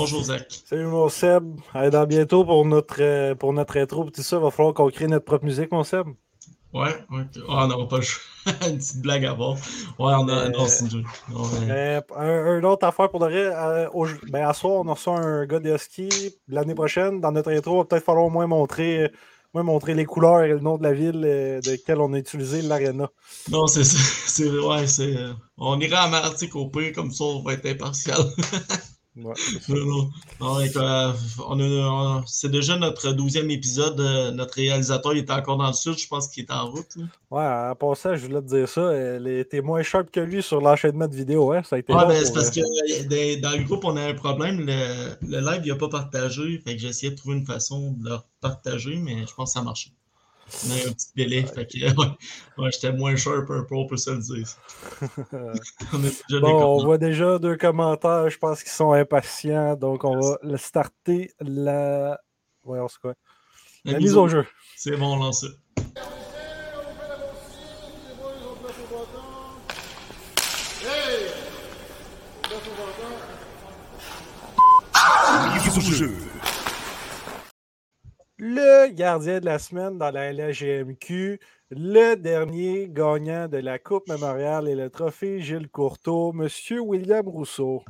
Bonjour Zach. Salut mon Seb. Allez, dans bientôt pour notre, euh, pour notre intro. Tout ça, il va falloir qu'on crée notre propre musique, mon Seb. Ouais, ouais. Oh, on n'aura pas le choix. une petite blague à voir. Ouais, on a. Euh, Non, c'est une. Non. Euh, un, un autre affaire pour de vrai, euh, au- ben, à soir, on a reçu un gars de ski. L'année prochaine, dans notre intro, il va peut-être falloir au moins montrer, moins montrer les couleurs et le nom de la ville de laquelle on a utilisé l'aréna. Non, c'est ça. Ouais, On ira à Martinique au pire, comme ça, on va être impartial. Ouais, non, euh, on a- on- c'est déjà notre douzième épisode. euh, Notre réalisateur il était encore dans le sud. Je pense qu'il est en route. là. Ouais, en passant, je voulais te dire ça. Elle était moins sharp que lui sur l'enchaînement de vidéos. Hein? Ça a été Ouais, long ben, c'est parce euh, que euh, dans, dans le groupe, on a un problème. Le, le live, il n'a pas partagé. Fait que j'ai essayé de trouver une façon de le partager, mais je pense que ça a marché. On a eu un petit délai. Fait que, ouais, ouais, j'étais moins sharp un peu, on peut se le dire. on déjà Bon, on voit déjà deux commentaires, je pense qu'ils sont impatients, donc on va le starter la. Voyons, c'est quoi? La, mise au jeu. C'est bon, lance Le gardien de la semaine dans la LHGMQ, le dernier gagnant de la Coupe Mémoriale et le trophée Gilles Courteau, Monsieur William Rousseau.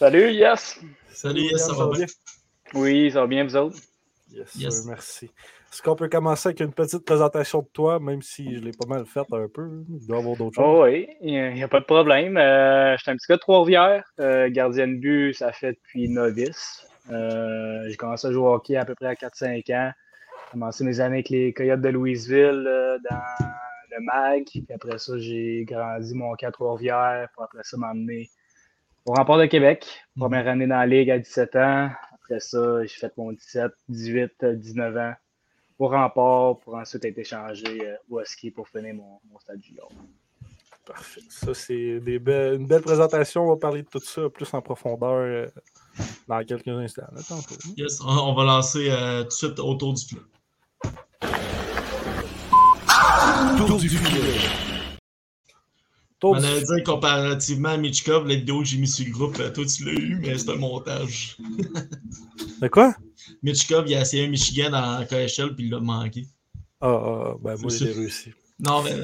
Salut, yes. Salut, yes, ça va bien? Oui, ça va bien, vous autres? Yes, Yes. sir, merci. Est-ce qu'on peut commencer avec une petite présentation de toi, même si je l'ai pas mal faite un peu? Il doit y avoir d'autres choses. Oh oui, il n'y a, pas de problème. Euh, je suis un petit gars de Trois-Rivières. Euh, gardien de but, ça fait depuis novice. Euh, j'ai commencé à jouer au hockey à peu près à 4-5 ans. J'ai commencé mes années avec les Coyotes de Louisville euh, dans le MAG. Puis après ça, j'ai grandi mon hockey à Trois-Rivières. Pour après ça, m'emmener au Rempart de Québec. Première année dans la Ligue à 17 ans. Après ça, j'ai fait mon 17, 18, euh, 19 ans au Rempart pour ensuite être échangé euh, au ski pour finir mon, mon stade junior. Parfait. Ça, c'est des be- une belle présentation. On va parler de tout ça plus en profondeur euh, dans quelques instants. Yes, on, on va lancer euh, tout de suite autour du filet. Tour On du- allait dire comparativement à Michkov, la vidéo que j'ai mis sur le groupe, euh, toi tu l'as eu, mais c'est un montage. De quoi? Michkov, il a essayé un Michigan en KHL puis il l'a manqué. Ah, ah, ben moi, C'est j'ai réussi. Non, mais.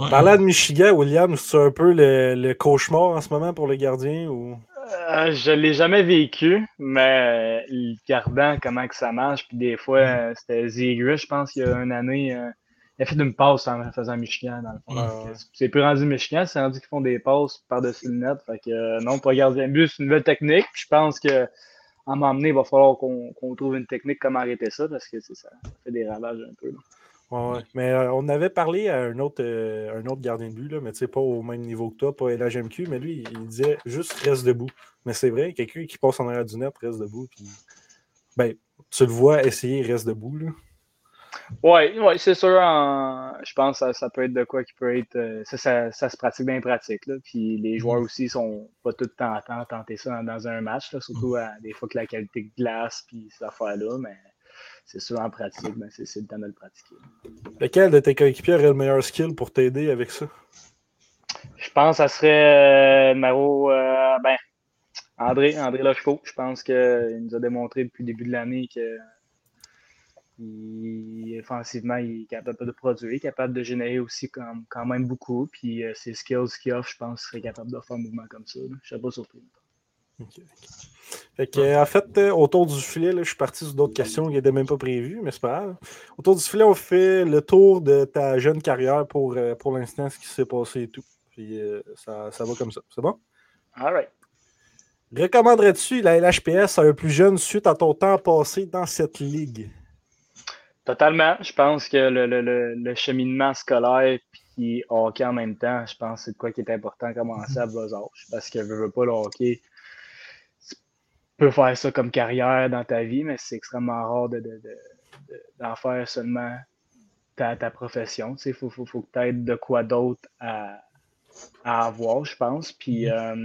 Ouais, Parlant de Michigan, William, c'est un peu le, le cauchemar en ce moment pour les gardiens ou? Euh, je l'ai jamais vécu, mais euh, regardant comment que ça marche, puis des fois, euh, c'était Zegras, je pense, il y a une année, euh, il a fait une passe en faisant Michigan, dans le fond. Ouais, C'est plus rendu Michigan, c'est rendu qu'ils font des passes par-dessus le net. Fait que euh, non, pour gardien de but, c'est une nouvelle technique. Puis je pense que à m'emmener, il va falloir qu'on qu'on trouve une technique comment arrêter ça, parce que c'est ça, ça fait des ravages un peu. là. Ouais, ouais. Mais euh, on avait parlé à un autre, euh, un autre gardien de but, là, mais tu sais, pas au même niveau que toi, pas LHMQ, mais lui, il disait juste reste debout. Mais c'est vrai, quelqu'un qui passe en arrière du net reste debout. Puis... Ben, tu le vois essayer, reste debout. Là. Ouais, ouais, c'est sûr. en- Je pense que ça, ça peut être de quoi qui peut être. euh, Ça, ça, ça se pratique bien pratique. Là. Puis les joueurs aussi sont pas tout le temps à tenter ça dans, dans un match, là, surtout à des fois que la qualité de glace puis ces affaires-là. Mais c'est sûr en pratique, ben, c'est le temps de le pratiquer. Lequel de tes coéquipiers aurait le meilleur skill pour t'aider avec ça? Je pense que ça serait euh, numéro. euh, ben, André, André Lochefaux. Je pense qu'il nous a démontré depuis le début de l'année que. il- offensivement, il est capable de produire, il est capable de générer aussi quand, quand même beaucoup. Puis euh, ses skills qu'il offre, je pense qu'il serait capable de faire un mouvement comme ça. là. Je ne serais pas surpris. Ok. Fait que, euh, en fait, euh, autour du filet, là, je suis parti sur d'autres questions qui n'étaient même pas prévues, mais c'est pas grave. Autour du filet, on fait le tour de ta jeune carrière pour, euh, pour l'instant, ce qui s'est passé et tout. Puis euh, ça, ça va comme ça. C'est bon? All right. Recommanderais-tu la LHPS à un plus jeune suite à ton temps passé dans cette ligue? Totalement. Je pense que le, le, le, cheminement scolaire puis hockey en même temps, je pense que c'est quoi qui est important à commencer à bas âge. Parce que je veux pas le hockey. Tu peux faire ça comme carrière dans ta vie, mais c'est extrêmement rare d'en de, de, faire seulement ta, ta profession. Il faut, faut, faut que tu aies de quoi d'autre à, à avoir, je pense. Puis mm-hmm. euh,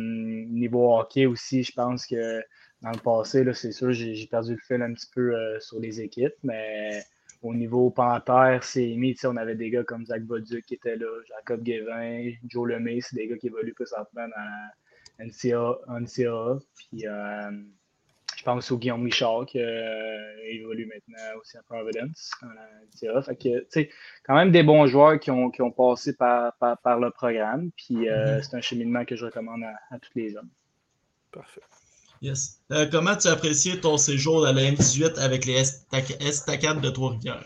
niveau hockey aussi, je pense que dans le passé, c'est sûr, j'ai perdu le fil un petit peu euh, sur les équipes, mais au niveau Panthère, c'est mis, on avait des gars comme Zach Boduc qui était là, Jacob Guévin, Joe Lemay, c'est des gars qui évoluent présentement dans la NCAA. Puis euh, pense au Guillaume Richard qui euh, évolue maintenant aussi à Providence dans. Fait que, sais, quand même des bons joueurs qui ont, qui ont passé par, par, le programme. Puis euh, mm-hmm. c'est un cheminement que je recommande à, à tous les hommes. Parfait. Yes. Euh, comment tu as apprécié ton séjour à la M18 avec les Estacades de Trois-Rivières?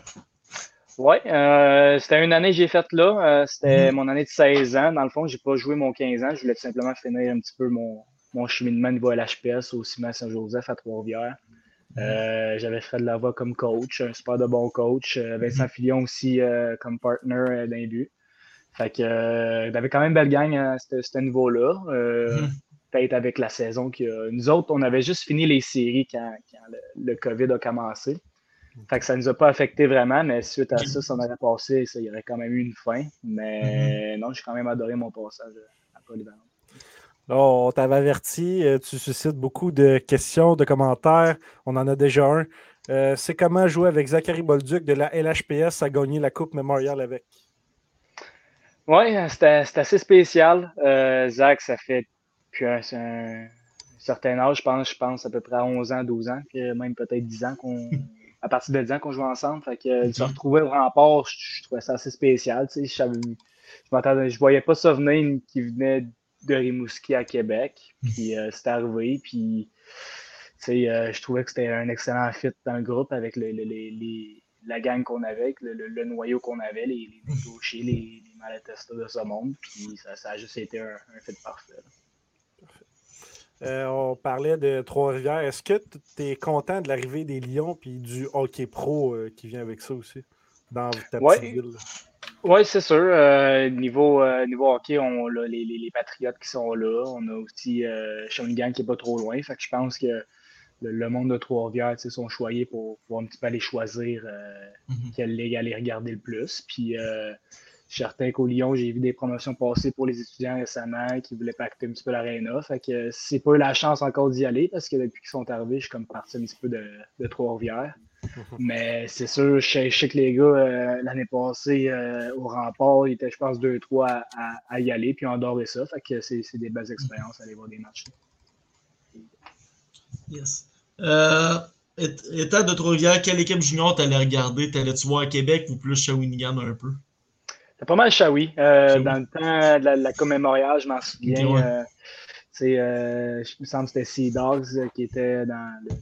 Oui, euh, c'était une année que j'ai faite là. Euh, c'était mm-hmm. mon année de 16 ans. Dans le fond, je n'ai pas joué mon 15 ans. Je voulais simplement finir un petit peu mon, mon cheminement niveau LHPS au ciment Saint-Joseph à Trois-Rivières. Mm-hmm. J'avais Fred Lavoie comme coach, un super de bon coach. Vincent mm-hmm. Fillon aussi comme partner d'un but. Fait que j'avais quand même une belle gang à ce niveau-là peut-être avec la saison que nous autres, on avait juste fini les séries quand, le, COVID a commencé. Fait que ça ne nous a pas affecté vraiment, mais suite à ça, ça on aurait passé, ça, il y aurait quand même eu une fin. Mais mm-hmm. non, j'ai quand même adoré mon passage à Polyvalent. On t'avait averti, euh, tu suscites beaucoup de questions, de commentaires. On en a déjà un. Euh, c'est comment jouer avec Zachary Bolduc de la LHPS à gagner la Coupe Memorial avec? Oui, c'était assez spécial. Euh, Zach, ça fait puis un, un, certain âge, je pense, je pense à peu près à 11 ans, 12 ans, puis même peut-être 10 ans qu'on. À partir de 10 ans qu'on joue ensemble. Fait que de se retrouver au rempart, je, trouvais ça assez spécial. Tu sais, je, je, je voyais pas ça venir qui venait de Rimouski à Québec. Puis euh, c'était arrivé. Puis tu sais, euh, je trouvais que c'était un excellent fit dans le groupe avec le, le, les, la gang qu'on avait, le, noyau qu'on avait, les, les gauchers, les, les de ce monde. Puis ça, ça a juste été un, un fit parfait. Euh, on parlait de Trois-Rivières. Est-ce que tu es content de l'arrivée des Lions et du hockey pro euh, qui vient avec ça aussi dans ta petite ville? Oui, c'est sûr. Euh, niveau, niveau hockey, on a les, les, Patriotes qui sont là. On a aussi Shawinigan qui n'est pas trop loin. Fait que je pense que le, monde de Trois-Rivières sont choyés pour, pour, un petit peu aller choisir mm-hmm. quelle ligue aller regarder le plus. Puis certain qu'au Lyon, j'ai vu des promotions passer pour les étudiants récemment qui voulaient pacter un petit peu l'aréna. Fait que c'est pas eu la chance encore d'y aller parce que depuis qu'ils sont arrivés, je suis comme parti un petit peu de, de Trois-Rivières. Mais c'est sûr, je sais, que les gars, euh, l'année passée, euh, au rempart, ils étaient, je pense, deux, trois à, y aller, puis adoré ça. Fait que c'est des belles expériences aller voir des matchs. Yes. Euh, état de Trois-Rivières, quelle équipe junior t'allais regarder? T'allais-tu voir à Québec ou plus Shawinigan un peu? C'est pas mal Shawi. Euh, dans le temps de la, la commémoriale, je m'en souviens. Euh, je me semble que c'était Sea Dogs qui était dans le, le,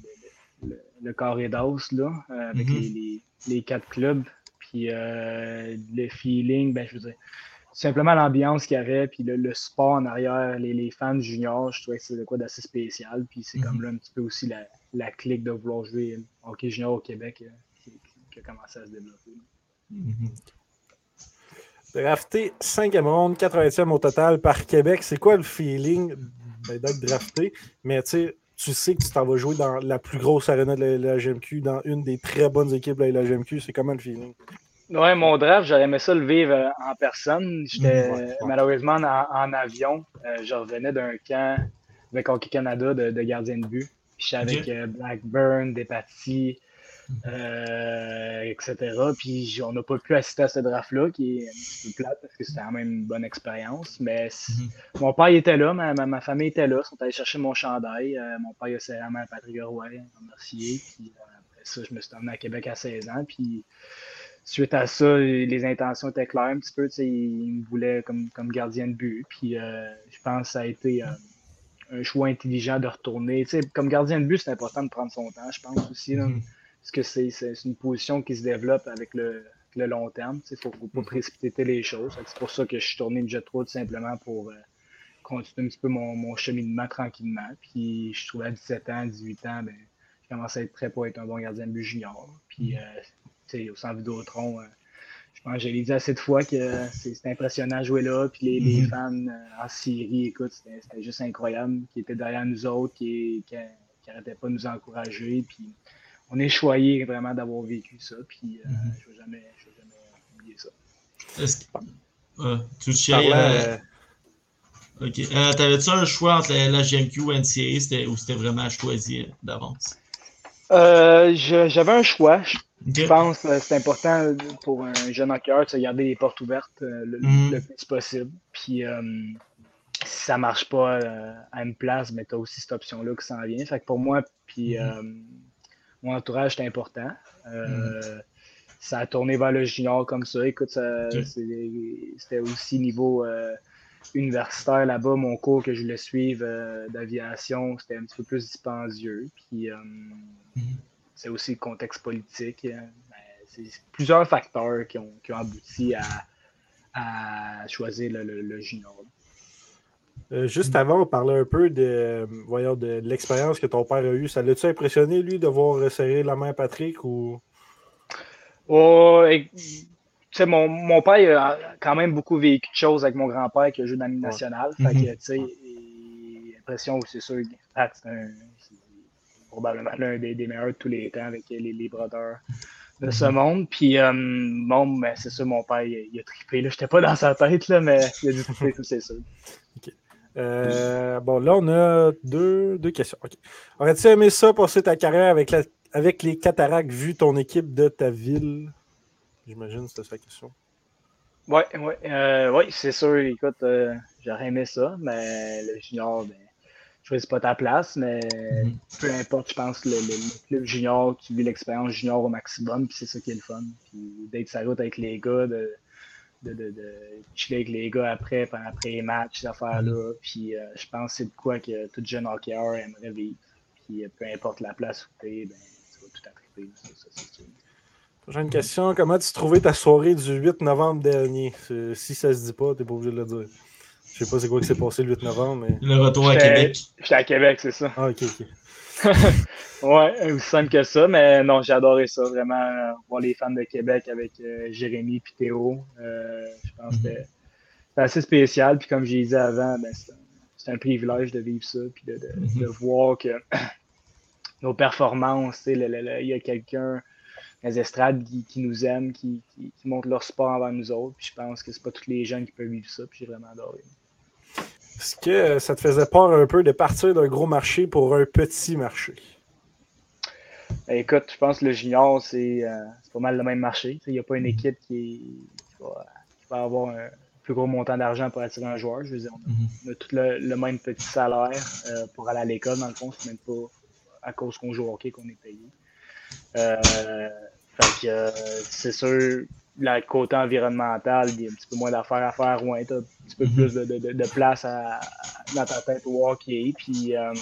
le carré d'os, là, euh, avec mm-hmm. les, les, les, quatre clubs. Puis le feeling, ben, je veux dire, simplement l'ambiance qu'il y avait, puis le, le, sport en arrière, les, les fans juniors, je trouvais que c'était quoi d'assez spécial. Puis c'est comme mm-hmm. là un petit peu aussi la, la clique de vouloir jouer hockey junior au Québec qui, qui, a commencé à se développer. Mm-hmm. Drafté 5e ronde, 80e au total par Québec. C'est quoi le feeling ben, d'être drafté? Mais tu sais que tu t'en vas jouer dans la plus grosse arena de la, GMQ, dans une des très bonnes équipes de la GMQ. C'est comment le feeling? Ouais, mon draft, j'aurais aimé ça le vivre euh, en personne. J'étais malheureusement en, avion. Euh, je revenais d'un camp avec Hockey Canada de, gardien de but. J'étais avec euh, Blackburn, Despatie, euh, etc. Puis on n'a pas pu assister à ce draft-là, qui est un petit peu plate parce que c'était quand même une bonne expérience. Mais mhm. mon père était là, ma, ma, famille était là, ils sont allés chercher mon chandail. Euh, mon père a serré à Patrick Roy, Mercier. Puis euh, après ça, je me suis emmené à Québec à 16 ans. Puis suite à ça, les intentions étaient claires un petit peu. Il me voulait comme, comme gardien de but. Puis je pense que ça a été un choix intelligent de retourner. comme gardien de but, c'est important de prendre son temps, je pense aussi. Mhm parce que c'est une position qui se développe avec le, long terme. Il ne faut, pas mhm. précipiter les choses. C'est pour ça que je suis tourné une jet 3 tout simplement pour euh, continuer un petit peu mon, cheminement tranquillement. Puis je trouvais à 17 ans, 18 ans, ben, commence à être prêt pour être un bon gardien de but junior. Puis, au centre Vidéotron, je pense que j'ai dit assez de fois que c'est impressionnant de jouer là. Puis les, mm-hmm. fans en Syrie, écoute, c'était juste incroyable, qui étaient derrière nous autres, qui n'arrêtaient pas de nous encourager. Puis on est choyé vraiment d'avoir vécu ça. Puis mm-hmm. je ne vais jamais, oublier ça. Est-ce que tu sais. Ok. Euh, T'avais-tu un choix entre la, GMQ ou NCA ou c'était vraiment choisi d'avance? Euh, J'avais un choix. Je pense que c'est important pour un jeune hockeyeur de se garder les portes ouvertes euh, mm. le, plus possible. Puis euh, si ça marche pas euh, à une place, mais tu as aussi cette option-là qui s'en vient. Fait que pour moi, puis mm. Mon entourage, c'est important. Mm. Ça a tourné vers le junior comme ça. Écoute, c'était aussi niveau universitaire là-bas, mon cours que je voulais suivre euh, d'aviation, c'était un petit peu plus dispendieux. Puis euh, mhm. c'est aussi le contexte politique. Euh, ben, c'est plusieurs facteurs qui ont, abouti à, choisir le, junior. Juste avant, on parlait un peu de, voyons, de, l'expérience que ton père a eue. Ça l'a-tu impressionné, lui, de voir serrer la main à Patrick ou? Oh, mon, mon, père a quand même beaucoup vécu de choses avec mon grand-père qui a joué dans l'île nationale. Fait que, mhm. tu sais, l'impression c'est sûr, c'est probablement l'un des, meilleurs de tous les temps avec les, les brodeurs de ce mhm. monde. Puis, euh, bon, ben, c'est ça, mon père, il, a trippé. Je n'étais pas dans sa tête, là, mais il a dit trippé, c'est ça. Euh, bon, là, on a deux, deux questions. Aurais-tu aimé ça, passer ta carrière avec, la, avec les cataractes, vu ton équipe de ta ville? J'imagine, c'était sa question. Oui, ouais, euh, ouais, c'est sûr. Écoute, euh, j'aurais aimé ça, mais le junior, ben, je choisis pas ta place, mais mhm. peu importe, je pense que le, club junior qui vit l'expérience junior au maximum, puis c'est ça qui est le fun. Puis d'être sa route avec les gars, de, de, de, de chiller avec les gars après, après les matchs, ces affaires-là. Mhm. Puis euh, je pense que c'est de quoi que tout jeune hockeyeur aimerait vivre. Puis peu importe la place où tu es, ben, tu vas tout attraper. Ça, ça c'est sûr. Prochaine question. Comment tu trouvais ta soirée du 8 novembre dernier? Si ça se dit pas, t'es pas obligé de le dire. Je sais pas c'est quoi qui s'est passé le 8 novembre, mais. Le retour à Québec. J'étais à Québec, c'est ça. Ah, ok, ok. ouais, aussi simple que ça, mais non, j'ai adoré ça, vraiment, voir les fans de Québec avec euh, Jérémy et Théo. Euh, je pense que c'était assez spécial. Puis comme j'ai dit avant, ben, c'est un, privilège de vivre ça, puis de, de, mhm. voir que nos performances, il y a quelqu'un les estrades qui, nous aiment, qui, qui, montrent leur sport avant nous autres. Puis je pense que c'est pas tous les jeunes qui peuvent vivre ça. Puis j'ai vraiment adoré. Est-ce que ça te faisait peur un peu de partir d'un gros marché pour un petit marché? Ben, écoute, je pense que le junior, c'est euh, pas mal le même marché. Il n'y a pas une équipe qui, va, avoir un plus gros montant d'argent pour attirer un joueur. Je veux dire, on a, mhm. tout le, même petit salaire euh, pour aller à l'école. Dans le fond, c'est même pas à cause qu'on joue au hockey qu'on est payé. Euh, euh, c'est sûr, la côté environnemental, il y a un petit peu moins d'affaires à faire, ou un petit peu plus de, place à, dans ta tête au hockey. Puis, euh,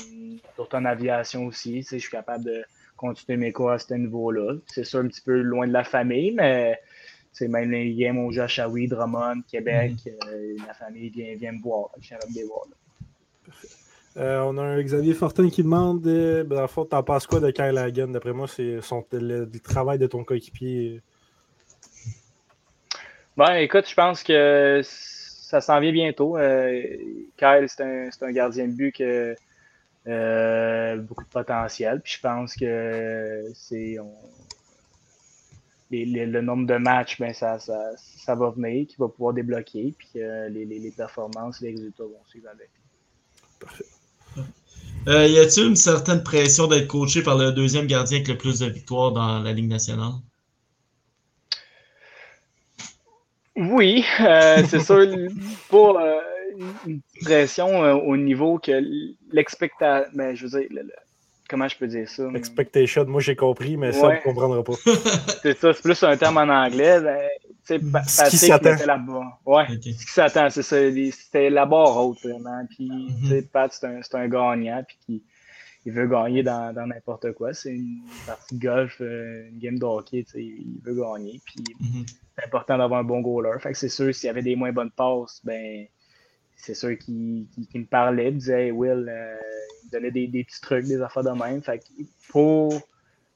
surtout en aviation aussi, je suis capable de continuer mes cours à ce niveau-là. C'est sûr, un petit peu loin de la famille, mais c'est même les games au joue Drummond, Québec, mhm. la famille vient, vient me voir. Je suis de les voir. Euh, on a un Xavier Fortin qui demande euh, ben, dans t'en penses quoi de Kyle Hagen? D'après moi, c'est le, travail de ton coéquipier. Ben, écoute, je pense que ça s'en vient bientôt. Euh, Kyle, c'est un, gardien de but qui a beaucoup de potentiel. Puis je pense que c'est le nombre de matchs, ben, ça, ça, va venir, qu'il va pouvoir débloquer. Puis les, les, performances, les résultats vont suivre avec. Parfait. Euh, y a-t-il une certaine pression d'être coaché par le deuxième gardien avec le plus de victoires dans la Ligue nationale? Oui, euh, c'est sûr, pas euh, une pression au niveau que l'expectation. Mais ben, je veux dire, comment je peux dire ça? Expectation, moi j'ai compris, mais ça, on ne comprendra pas. c'est ça, c'est plus un terme en anglais. Ben, ce qui s'attend. là-bas. Ouais, ce qui s'attend, c'est ça. C'était la barre haute, vraiment. Puis, tu sais. Pat, c'est un, un, gagnant, puis qui, il veut gagner dans n'importe quoi. C'est une partie de golf, euh, une game de hockey, il veut gagner. Puis, mhm. c'est important d'avoir un bon goaler. Fait que c'est sûr, s'il y avait des moins bonnes passes, ben, c'est sûr qu'il me parlait, il me disait Will, euh, il me donnait des, petits trucs, des affaires de même. Fait pour...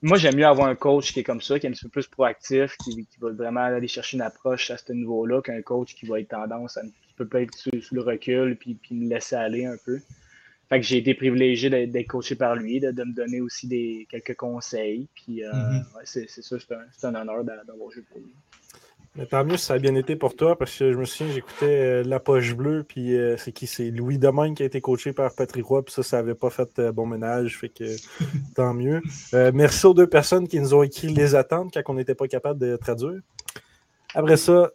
Moi, j'aime mieux avoir un coach qui est comme ça, qui est un petit peu plus proactif, qui, va vraiment aller chercher une approche à ce niveau-là, qu'un coach qui va être tendance à un petit peu être sous, le recul puis, puis me laisser aller un peu. Fait que j'ai été privilégié d'être coaché par lui, de, me donner aussi des, quelques conseils. Puis euh, mm-hmm. c'est ça, c'est un, honneur d'avoir joué pour lui. Mais tant mieux si ça a bien été pour toi, parce que je me souviens, j'écoutais euh, La Poche Bleue, puis euh, c'est qui? C'est Louis Domaine qui a été coaché par Patrick Roy, puis ça, ça n'avait pas fait bon ménage, fait que tant mieux. merci aux deux personnes qui nous ont écrit les attentes quand on n'était pas capable de traduire. Après ça,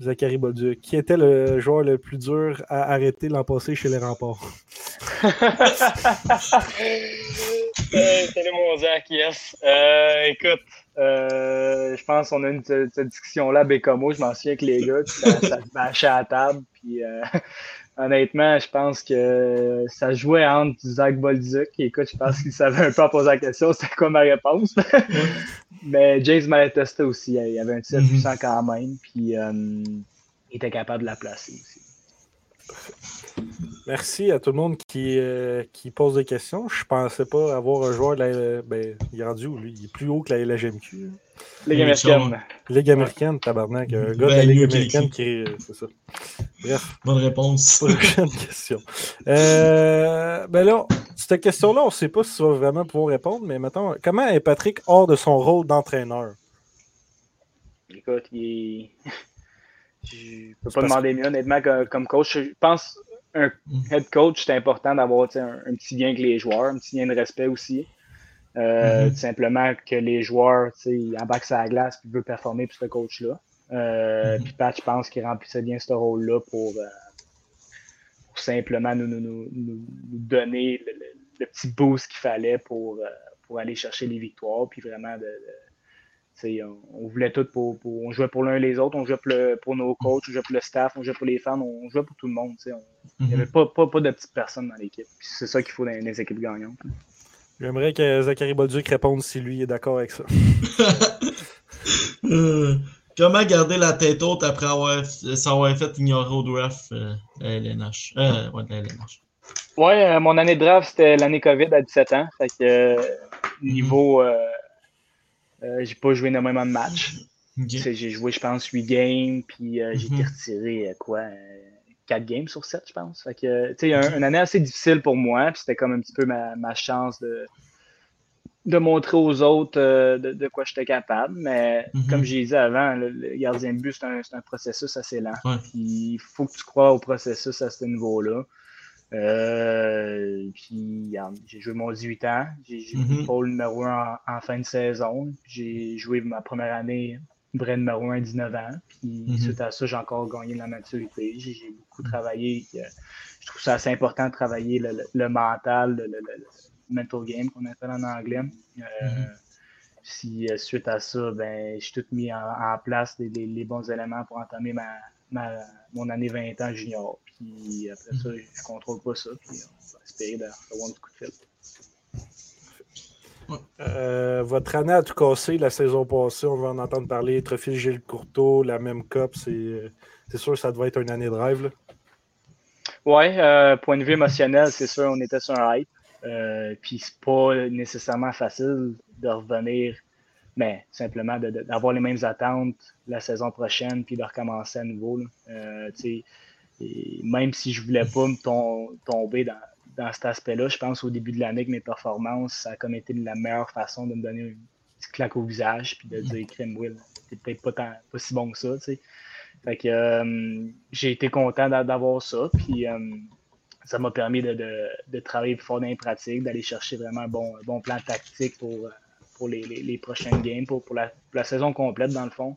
Zachary Bolduc, qui était le joueur le plus dur à arrêter l'an passé chez les remparts? salut mon Zach, yes. Euh, écoute, euh, je pense qu'on a une cette discussion-là à Bécamo, je m'en souviens avec les gars, ça, ça se bâchait à la table, puis euh, honnêtement, je pense que ça jouait entre Zach Bolduc. Écoute, je pense qu'il savait un peu à poser la question, c'était quoi ma réponse. Mais James Malatesta aussi, il avait un tir puissant mhm. quand même, puis euh, il était capable de la placer aussi. Merci à tout le monde qui, euh, qui pose des questions. Je pensais pas avoir un joueur de la. Ben, il est rendu où lui? Il est plus haut que la LGMQ. Ligue américaine. Ligue américaine, tabarnak. Un gars de la ben, Ligue américaine qui est. C'est ça. Bref. Bonne réponse. Prochaine question. Euh, ben là, cette question-là, on ne sait pas si tu vas vraiment pouvoir répondre, mais maintenant, comment est Patrick hors de son rôle d'entraîneur? Écoute, il Je peux pas demander mieux, honnêtement, comme coach. Je pense un mm. head coach, c'est important d'avoir un, un, petit lien avec les joueurs, un petit lien de respect aussi. Euh, mm-hmm. Simplement que les joueurs embarquent sa glace et veulent performer pour ce coach-là. Euh, mm-hmm. Puis Pat, je pense qu'il remplissait bien ce rôle-là pour, euh, pour, simplement nous, nous, nous, nous donner le, petit boost qu'il fallait pour, pour aller chercher les victoires, puis vraiment de, on, on, voulait tout pour, On jouait pour l'un et les autres, on jouait pour, nos coachs, on jouait pour le staff, on jouait pour les fans, on jouait pour tout le monde. Il n'y avait mhm. pas, pas, pas, de petites personnes dans l'équipe. C'est ça qu'il faut dans les équipes gagnantes. J'aimerais que Zachary Bolduc réponde si lui est d'accord avec ça. Euh, comment garder la tête haute après avoir, s'avoir fait ignorer au draft euh, LNH? Euh, ouais, LNH. Ouais, euh, mon année de draft, c'était l'année COVID à 17 ans. Fait que niveau euh, j'ai pas joué énormément de matchs. J'ai joué, je pense, 8 games, puis euh, j'ai été mhm. retiré, euh, quoi, 4 games sur 7, je pense. Fait que, tu sais, une année assez difficile pour moi, puis c'était comme un petit peu ma, ma chance de, de montrer aux autres de, de, quoi j'étais capable. Mais mhm. comme j'ai dit avant, le, gardien de but, c'est un, un, processus assez lent. Il faut que tu crois au processus à ce niveau-là. Euh, puis j'ai joué mon 18 ans. J'ai joué mm -hmm. numéro 1 en, fin de saison. J'ai joué ma première année vrai numéro 1 à 19 ans. Puis mhm. suite à ça, j'ai encore gagné de la maturité. J'ai beaucoup travaillé. Euh, je trouve ça assez important de travailler le, mental, le, mental game qu'on appelle en anglais. Euh, mhm. Si suite à ça, ben, j'ai tout mis en, place les, les, bons éléments pour entamer ma, ma, mon année 20 ans junior. Puis après ça, je contrôle pas ça. Puis on va espérer d'avoir un coup de fil. Euh, votre année a tout cassé la saison passée. On va en entendre parler. Trophée Gilles Courteau, la même COP. C'est sûr que ça devait être une année de rêve. Oui, euh, point de vue émotionnel, c'est sûr, on était sur un hype. Euh, puis c'est pas nécessairement facile de revenir, mais simplement d'avoir les mêmes attentes la saison prochaine puis de recommencer à nouveau. Euh, et même si je voulais pas me tomber dans, dans cet aspect-là, je pense au début de l'année que mes performances, ça a comme été la meilleure façon de me donner une petite claque au visage puis de dire Crème Will, t'es peut-être pas, pas si bon que ça. Fait que euh, j'ai été content d'avoir ça. Puis euh, ça m'a permis de, de, travailler fort dans les pratiques, d'aller chercher vraiment un bon, bon plan tactique pour, pour les, les, les prochaines games, pour, pour, la, pour la saison complète dans le fond.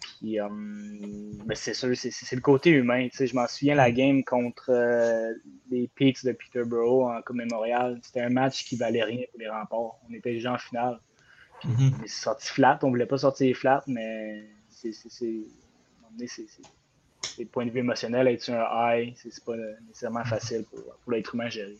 Puis, euh, ben, c'est sûr, c'est le côté humain. Je m'en souviens, la game contre euh, les Peaks de Peterborough en Coupe Mémorial, c'était un match qui valait rien pour les remports. On était déjà en finale. Puis, mm-hmm. On est sorti flat. On voulait pas sortir flat, mais c'est le point de vue émotionnel, être sur un high, c'est pas nécessairement facile pour, pour l'être humain à gérer.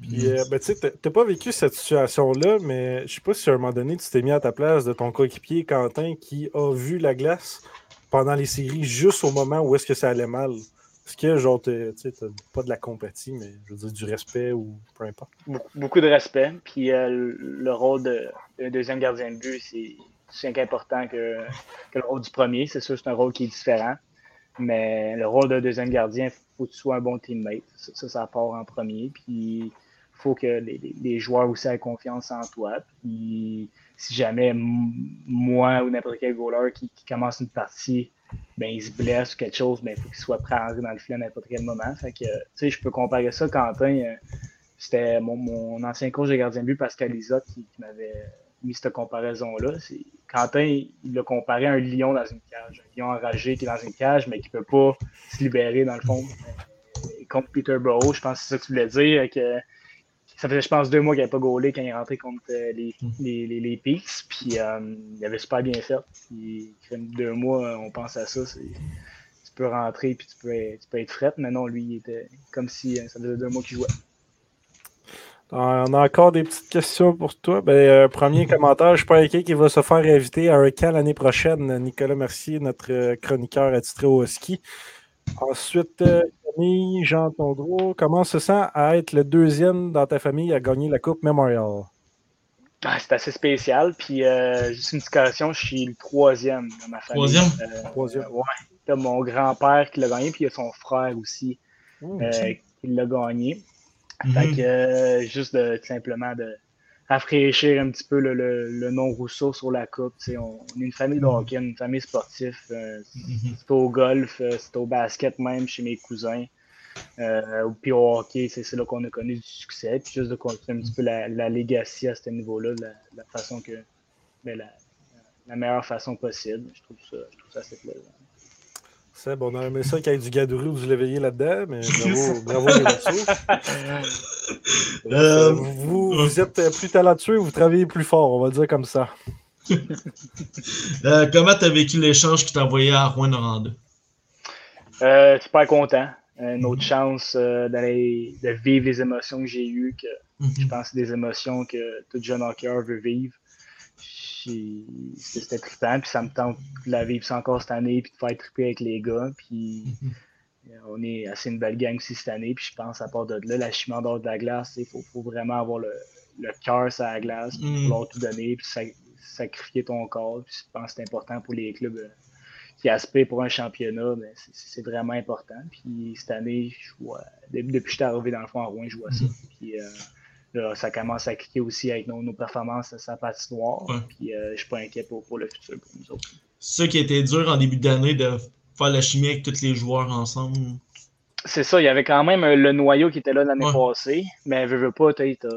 Puis, euh, ben, tu n'as pas vécu cette situation-là, mais je sais pas si à un moment donné, tu t'es mis à ta place de ton coéquipier Quentin qui a vu la glace pendant les séries juste au moment où est-ce que ça allait mal. Est-ce que, genre, tu sais, pas de la compétition, mais je veux dire du respect ou peu importe? Beaucoup, de respect. Puis euh, le rôle d'un deuxième gardien de but, c'est aussi important que, que, le rôle du premier. C'est sûr, c'est un rôle qui est différent. Mais le rôle d'un deuxième gardien, faut que tu sois un bon teammate. Ça, ça, part en premier. Puis faut que les, joueurs aussi aient confiance en toi. Puis si jamais moi ou n'importe quel goaler qui, commence une partie, ben, il se blesse ou quelque chose, ben, il faut qu'il soit prêt à rentrer dans le filet à n'importe quel moment. Fait que, tu sais, je peux comparer ça. Quentin, euh, c'était mon, ancien coach de gardien de but, Pascal Lisotte, qui, m'avait mis cette comparaison-là. Quentin, il l'a comparé à un lion dans une cage. Un lion enragé qui est dans une cage, mais qui ne peut pas se libérer, dans le fond. Et contre Peter Burrow, je pense que c'est ça que tu voulais dire, que ça faisait, je pense, deux mois qu'il n'avait pas gaulé quand il est rentré contre euh, les, hmm. les, les, les Peaks. Puis euh, il avait super bien fait. Puis, deux mois, on pense à ça. Tu peux rentrer puis tu peux, tu peux être fret. Mais non, lui, il était comme si euh, ça faisait deux mois qu'il jouait. On a encore des petites questions pour toi. Ben, premier commentaire, je ne suis pas inquiet qu'il va se faire inviter à un camp l'année prochaine. Nicolas Mercier, notre chroniqueur attitré au ski. Ensuite, Jean Tondreau, comment se sent à être le deuxième dans ta famille à gagner la Coupe Memorial? Ah, c'est assez spécial. Puis, euh, juste une discussion, je suis le troisième dans ma famille. Troisième? Euh, troisième. ouais. mon grand-père qui l'a gagné, puis il y a son frère aussi euh, qui l'a gagné. Mhm. Fait que, juste de, simplement de rafraîchir un petit peu le, le, nom Rousseau sur la coupe. On, on, est une famille de hockey, une famille sportive. Euh, mhm. c'est au golf, euh, c'est au basket même chez mes cousins. Euh, puis au hockey, c'est là qu'on a connu du succès. Puis juste de continuer un petit peu la, la legacy à ce niveau-là, la, la, façon que. Ben, la, la, meilleure façon possible. Je trouve ça, je trouve ça assez plaisant. C'est bon, on a aimé ça qu'il y ait du gadourou ou du léveillé là-dedans, mais bravo, bravo les euh, vous, vous êtes plus talentueux, vous travaillez plus fort, on va dire comme ça. euh, comment tu as vécu l'échange que tu as envoyé à Rouen-Noranda? Euh, super content. Une autre chance euh, d'aller de vivre les émotions que j'ai eues, que mhm. je pense que c'est des émotions que tout jeune hockeyeur veut vivre c'était trippant, puis ça me tente de la vivre ça encore cette année, puis de faire tripper avec les gars, puis mm-hmm. on est assez une belle gang aussi cette année, puis je pense à part de là, la dehors de la glace, il faut, faut, vraiment avoir le, le cœur sur la glace, pour mm-hmm. vouloir tout donner, puis sacrifier ton corps, puis je pense que c'est important pour les clubs euh, qui aspirent pour un championnat, mais c'est vraiment important, puis cette année, je vois, depuis, que je suis arrivé dans le fond à Rouen, je vois ça, puis euh, ça commence à cliquer aussi avec nos, performances à sa patinoire. Ouais. Puis euh, je suis pas inquiet pour, le futur pour nous autres. C'est ça qui était dur en début d'année de faire la chimie avec tous les joueurs ensemble. C'est ça, il y avait quand même euh, le noyau qui était là l'année passée, mais je veux pas, tu as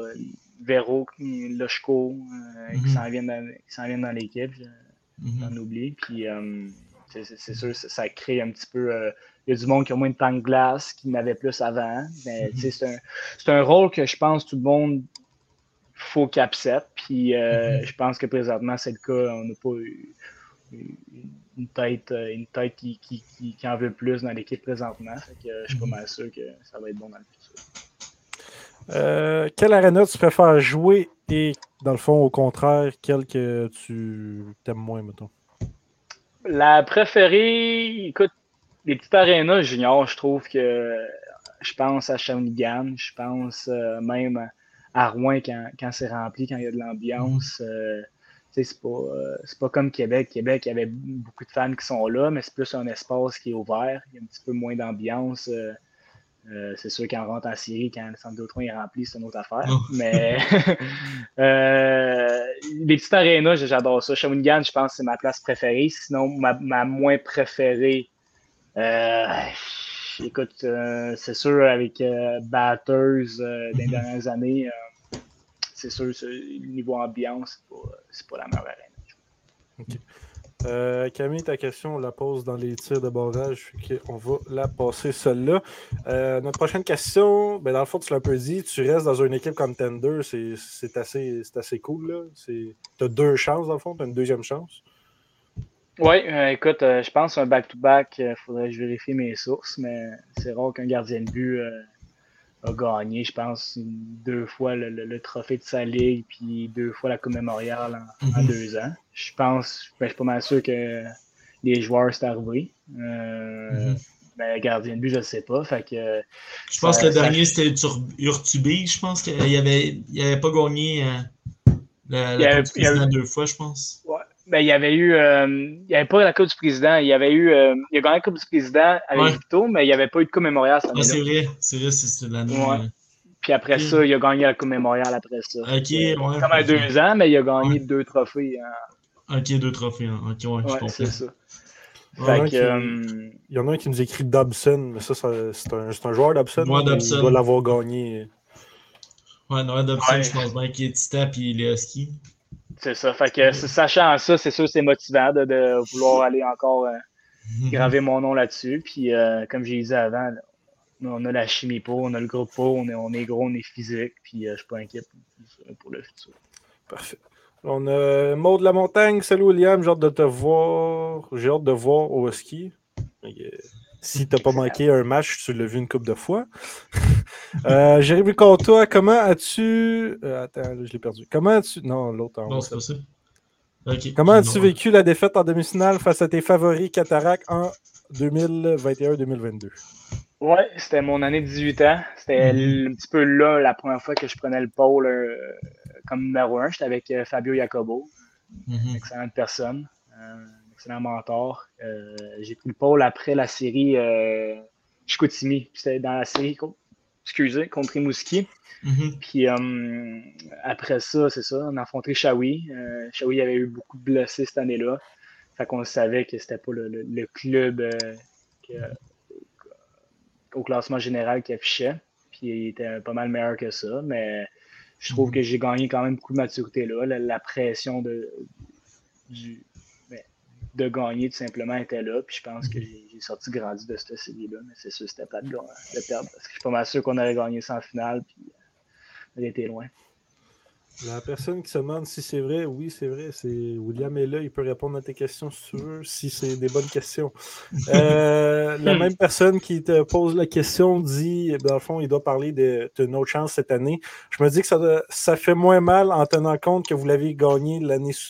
Vero, Lochko euh, qui mhm. s'en viennent dans, dans l'équipe, j'en mm oublie. Puis c'est sûr, ça, crée un petit peu il y a du monde qui a moins de temps de glace, qui n'avait plus avant. Mais mhm. c'est un, un, rôle que je pense tout le monde faut qu'il accepte. Puis euh, mhm. je pense que présentement, c'est le cas. On n'a pas eu une tête, euh, une tête qui, qui, qui, en veut plus dans l'équipe présentement. que, je suis pas mhm. mal sûr que ça va être bon dans le futur. Euh, quelle arena tu préfères jouer et, dans le fond, au contraire, quelle que tu t'aimes moins, mettons? La préférée, écoute, les petites arénas juniors, je trouve que je pense à Shawinigan, je pense euh, même à Rouen quand, quand c'est rempli, quand il y a de l'ambiance. Euh, c'est pas, euh, pas comme Québec. Québec, il y avait beaucoup de fans qui sont là, mais c'est plus un espace qui est ouvert. Il y a un petit peu moins d'ambiance. c'est sûr qu'en rentre en Syrie, quand le centre d'autres est rempli, c'est une autre affaire. Oh. Mais les petites arénas, j'adore ça. Shawinigan, je pense que c'est ma place préférée. Sinon, ma, ma moins préférée, écoute, euh, c'est sûr, avec euh, Batters des mhm. dernières années, c'est sûr, niveau ambiance, c'est pas, pas la meilleure arène. Camille, ta question, on la pose dans les tirs de barrage. On va la passer celle-là. notre prochaine question, ben dans le fond, tu l'as un peu dit, tu restes dans une équipe comme Tender, c'est assez, assez cool. Tu as deux chances, dans le fond, tu as une deuxième chance. Oui, euh, écoute, euh, je pense un back-to-back, il euh, faudrait que je vérifie mes sources, mais c'est rare qu'un gardien de but a gagné, je pense, deux fois le, trophée de sa ligue, puis deux fois la Coupe mémoriale en, mhm. deux ans. Je pense, ben, je suis pas mal sûr que les joueurs, c'est arrivé. Mhm. Mais gardien de but, je ne sais pas. Fait que, Je pense Ça- que le ça- dernier, c'était Urtubis. Je pense qu'il avait, il avait pas gagné euh, la, la avait- il avait- deux fois, je pense. ouais. Ben, il y avait eu. euh, il n'y avait pas la Coupe du Président. Il y avait eu. euh, il a gagné la Coupe du Président avec Ouais. Victo, mais il n'y avait pas eu de Coupe Ah, c'est vrai, c'est vrai, c'est c'était l'année. Ouais. euh, Puis après ça, il a gagné la Coupe mémoriale après ça. Ok, ouais. Comme à deux ans, mais il a gagné Ouais. deux trophées. hein. Ok, deux trophées. hein. Ok, ouais, je comprends. c'est ça. Ouais, Fait ouais, que, qui- euh, Il y en a un qui nous écrit Dobson, mais ça, ça- c'est un, un joueur Dobson. Mais Dobson. Il doit l'avoir gagné. Ouais, Noël Dobson, Ouais. je pense bien qu'il est Titan puis les Huskies. C'est ça. Fait que, sachant ça, c'est sûr, c'est motivant de, de vouloir aller encore euh, graver mon nom là-dessus. Puis, euh, comme j'ai dit avant, on a la chimie pour, on a le groupe pour, on est, on est gros, on est physique. Puis, euh, je suis pas inquiet pour, le futur. Parfait. On a Maud de la Montagne. Salut William, j'ai hâte de te voir. J'ai hâte de voir au ski. Si t'as pas manqué un match, tu l'as vu une couple de fois. euh, Jérémy Comtois, comment as-tu. euh, attends, là, je l'ai perdu. Comment as-tu. Non, l'autre en Non, haut. c'est pas ça. Ok. Comment as-tu vécu la défaite en demi-finale face à tes favoris Cataract en 2021-2022? Ouais, c'était mon année de 18 ans. C'était Mhm. un petit peu là la première fois que je prenais le pôle euh, comme numéro un. J'étais avec euh, Fabio Jacobo, une excellente personne, euh, excellent mentor. Euh, J'ai pris le pôle après la série euh, Chicoutimi. C'était dans la série, excusez, contre Rimouski. Mhm. Puis euh, après ça, c'est ça, on a affronté Shawi. Euh, Shawi avait eu beaucoup de blessés cette année-là. Fait qu'on savait que c'était pas le, le- le club euh, que- au classement général qui affichait. Puis il était pas mal meilleur que ça. Mais je trouve Mhm. que j'ai gagné quand même beaucoup de maturité là. La, la pression de, du, de gagner tout simplement était là. Puis je pense que j'ai sorti grandi de cette série-là. Mais c'est sûr, c'était pas de, de perdre. Parce que je suis pas mal sûr qu'on aurait gagné en finale. Puis on aurait été loin. La personne qui se demande si c'est vrai, oui, c'est vrai. C'est William est là, il peut répondre à tes questions si tu veux, si c'est des bonnes questions. Euh, la même personne qui te pose la question dit, dans le fond, il doit parler de, de notre chance cette année. Je me dis que ça, fait moins mal en tenant compte que vous l'avez gagné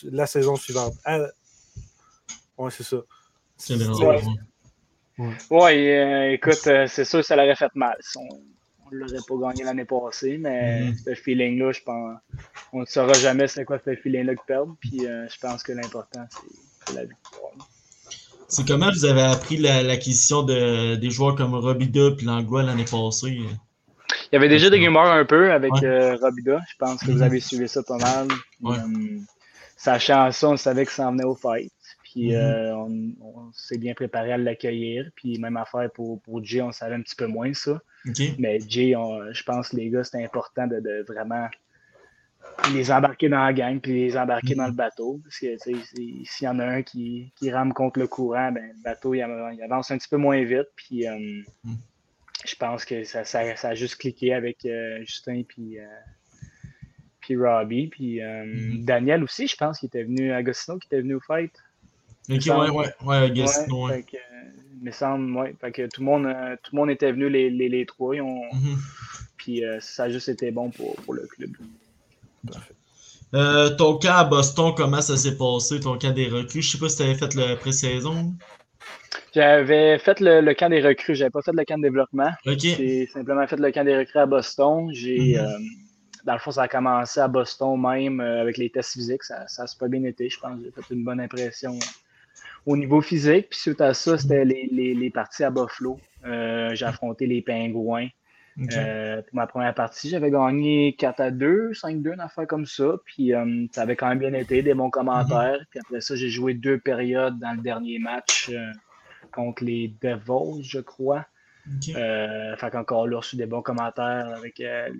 la saison suivante. Ah, ouais, c'est ça. C'est Ouais. ouais. Ouais, euh, écoute, euh, c'est sûr que ça l'aurait fait mal. Si on ne l'aurait pas gagné l'année passée, mais Mhm. ce feeling-là, je pense, on ne saura jamais c'est quoi ce feeling-là que perdre. Puis euh, je pense que l'important, c'est- la victoire. C'est comment vous avez appris la- l'acquisition de, des joueurs comme Robida puis Langlois l'année passée? Il y avait déjà des rumeurs un peu avec Ouais. euh, Robida. Je pense que vous Mhm. avez suivi ça pas mal. Ouais. Euh, sachant ça, on savait que ça en venait au fight. Puis Mhm. euh, on, on s'est bien préparé à l'accueillir. Puis même affaire pour, pour Jay, on savait un petit peu moins ça. Mais Jay, on- je pense les gars, c'était important de, de vraiment les embarquer dans la gang puis les embarquer Mhm. dans le bateau. Parce que s'il y en a un qui, qui rame contre le courant, ben, le bateau il, av- il avance un petit peu moins vite. Puis euh, Mhm. je pense que ça, ça, ça a juste cliqué avec euh, Justin puis, euh, puis Robbie. Puis. Daniel aussi, je pense qu'il était venu, Agostino qui était venu au fight. Ok, ouais, ouais, ouais, Ouais, que, il me semble, ouais. Fait que tout le monde, euh, tout le monde était venu les, les, les trois. Ils ont, Mhm. puis euh, ça a juste été bon pour, pour le club. Euh, ton camp à Boston, comment ça s'est passé, ton camp des recrues? Je sais pas si tu avais fait la pré-saison. J'avais fait le, le camp des recrues, j'avais pas fait le camp de développement. J'ai simplement fait le camp des recrues à Boston. J'ai, Mhm. euh, dans le fond, ça a commencé à Boston même euh, avec les tests physiques. Ça, ça a super bien été, je pense. J'ai fait une bonne impression au niveau physique. Puis suite à ça, c'était les, les, les parties à Buffalo. Euh, j'ai affronté les Pingouins. Euh, pour ma première partie, j'avais gagné 4 à 2, 5-2, une affaire comme ça. Puis euh, ça avait quand même bien été, des bons commentaires. Puis après ça, j'ai joué deux périodes dans le dernier match contre les Devils, je crois. Ok. Euh, fait qu'encore là, reçu des bons commentaires avec les-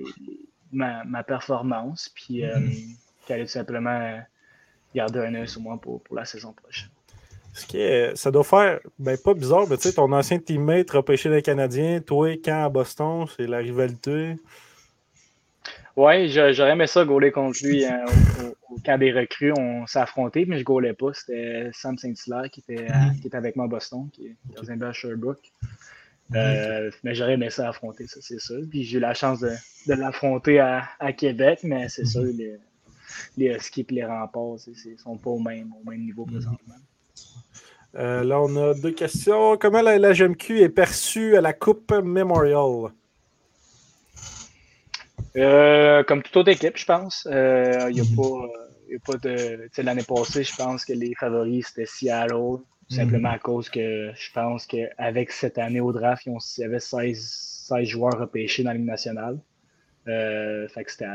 ma, ma performance. Puis euh, Mhm. j'allais tout simplement garder un œil sur moi pour, pour la saison prochaine. Ce qui est- ça doit faire, ben pas bizarre, mais tu sais, ton ancien teammate repêché des Canadiens, toi, quand à Boston, c'est la rivalité? Ouais, j'aurais aimé ça gauler contre lui euh, au, camp des recrues. On s'est affronté, mais je gaulais pas. C'était Sam Saint-Hilaire qui était, Mhm. qui était avec moi à Boston, qui est dans un à Sherbrooke. Euh, Mais j'aurais aimé ça affronter, ça, c'est sûr. Puis j'ai eu la chance de, de l'affronter à, à Québec, mais c'est Mhm. sûr, les, les Huskies et les remparts, c'est- sont pas au même, au même niveau présentement. Euh, là, on a deux questions. Comment la LHMQ est perçue à la Coupe Memorial? Euh, comme toute autre équipe, je pense. Il n'y a, a, pas de. L'année passée, je pense que les favoris, c'était Seattle. Simplement à cause que je pense qu'avec cette année au draft, il y avait 16, 16 joueurs repêchés dans la Ligue nationale. Euh, fait que c'était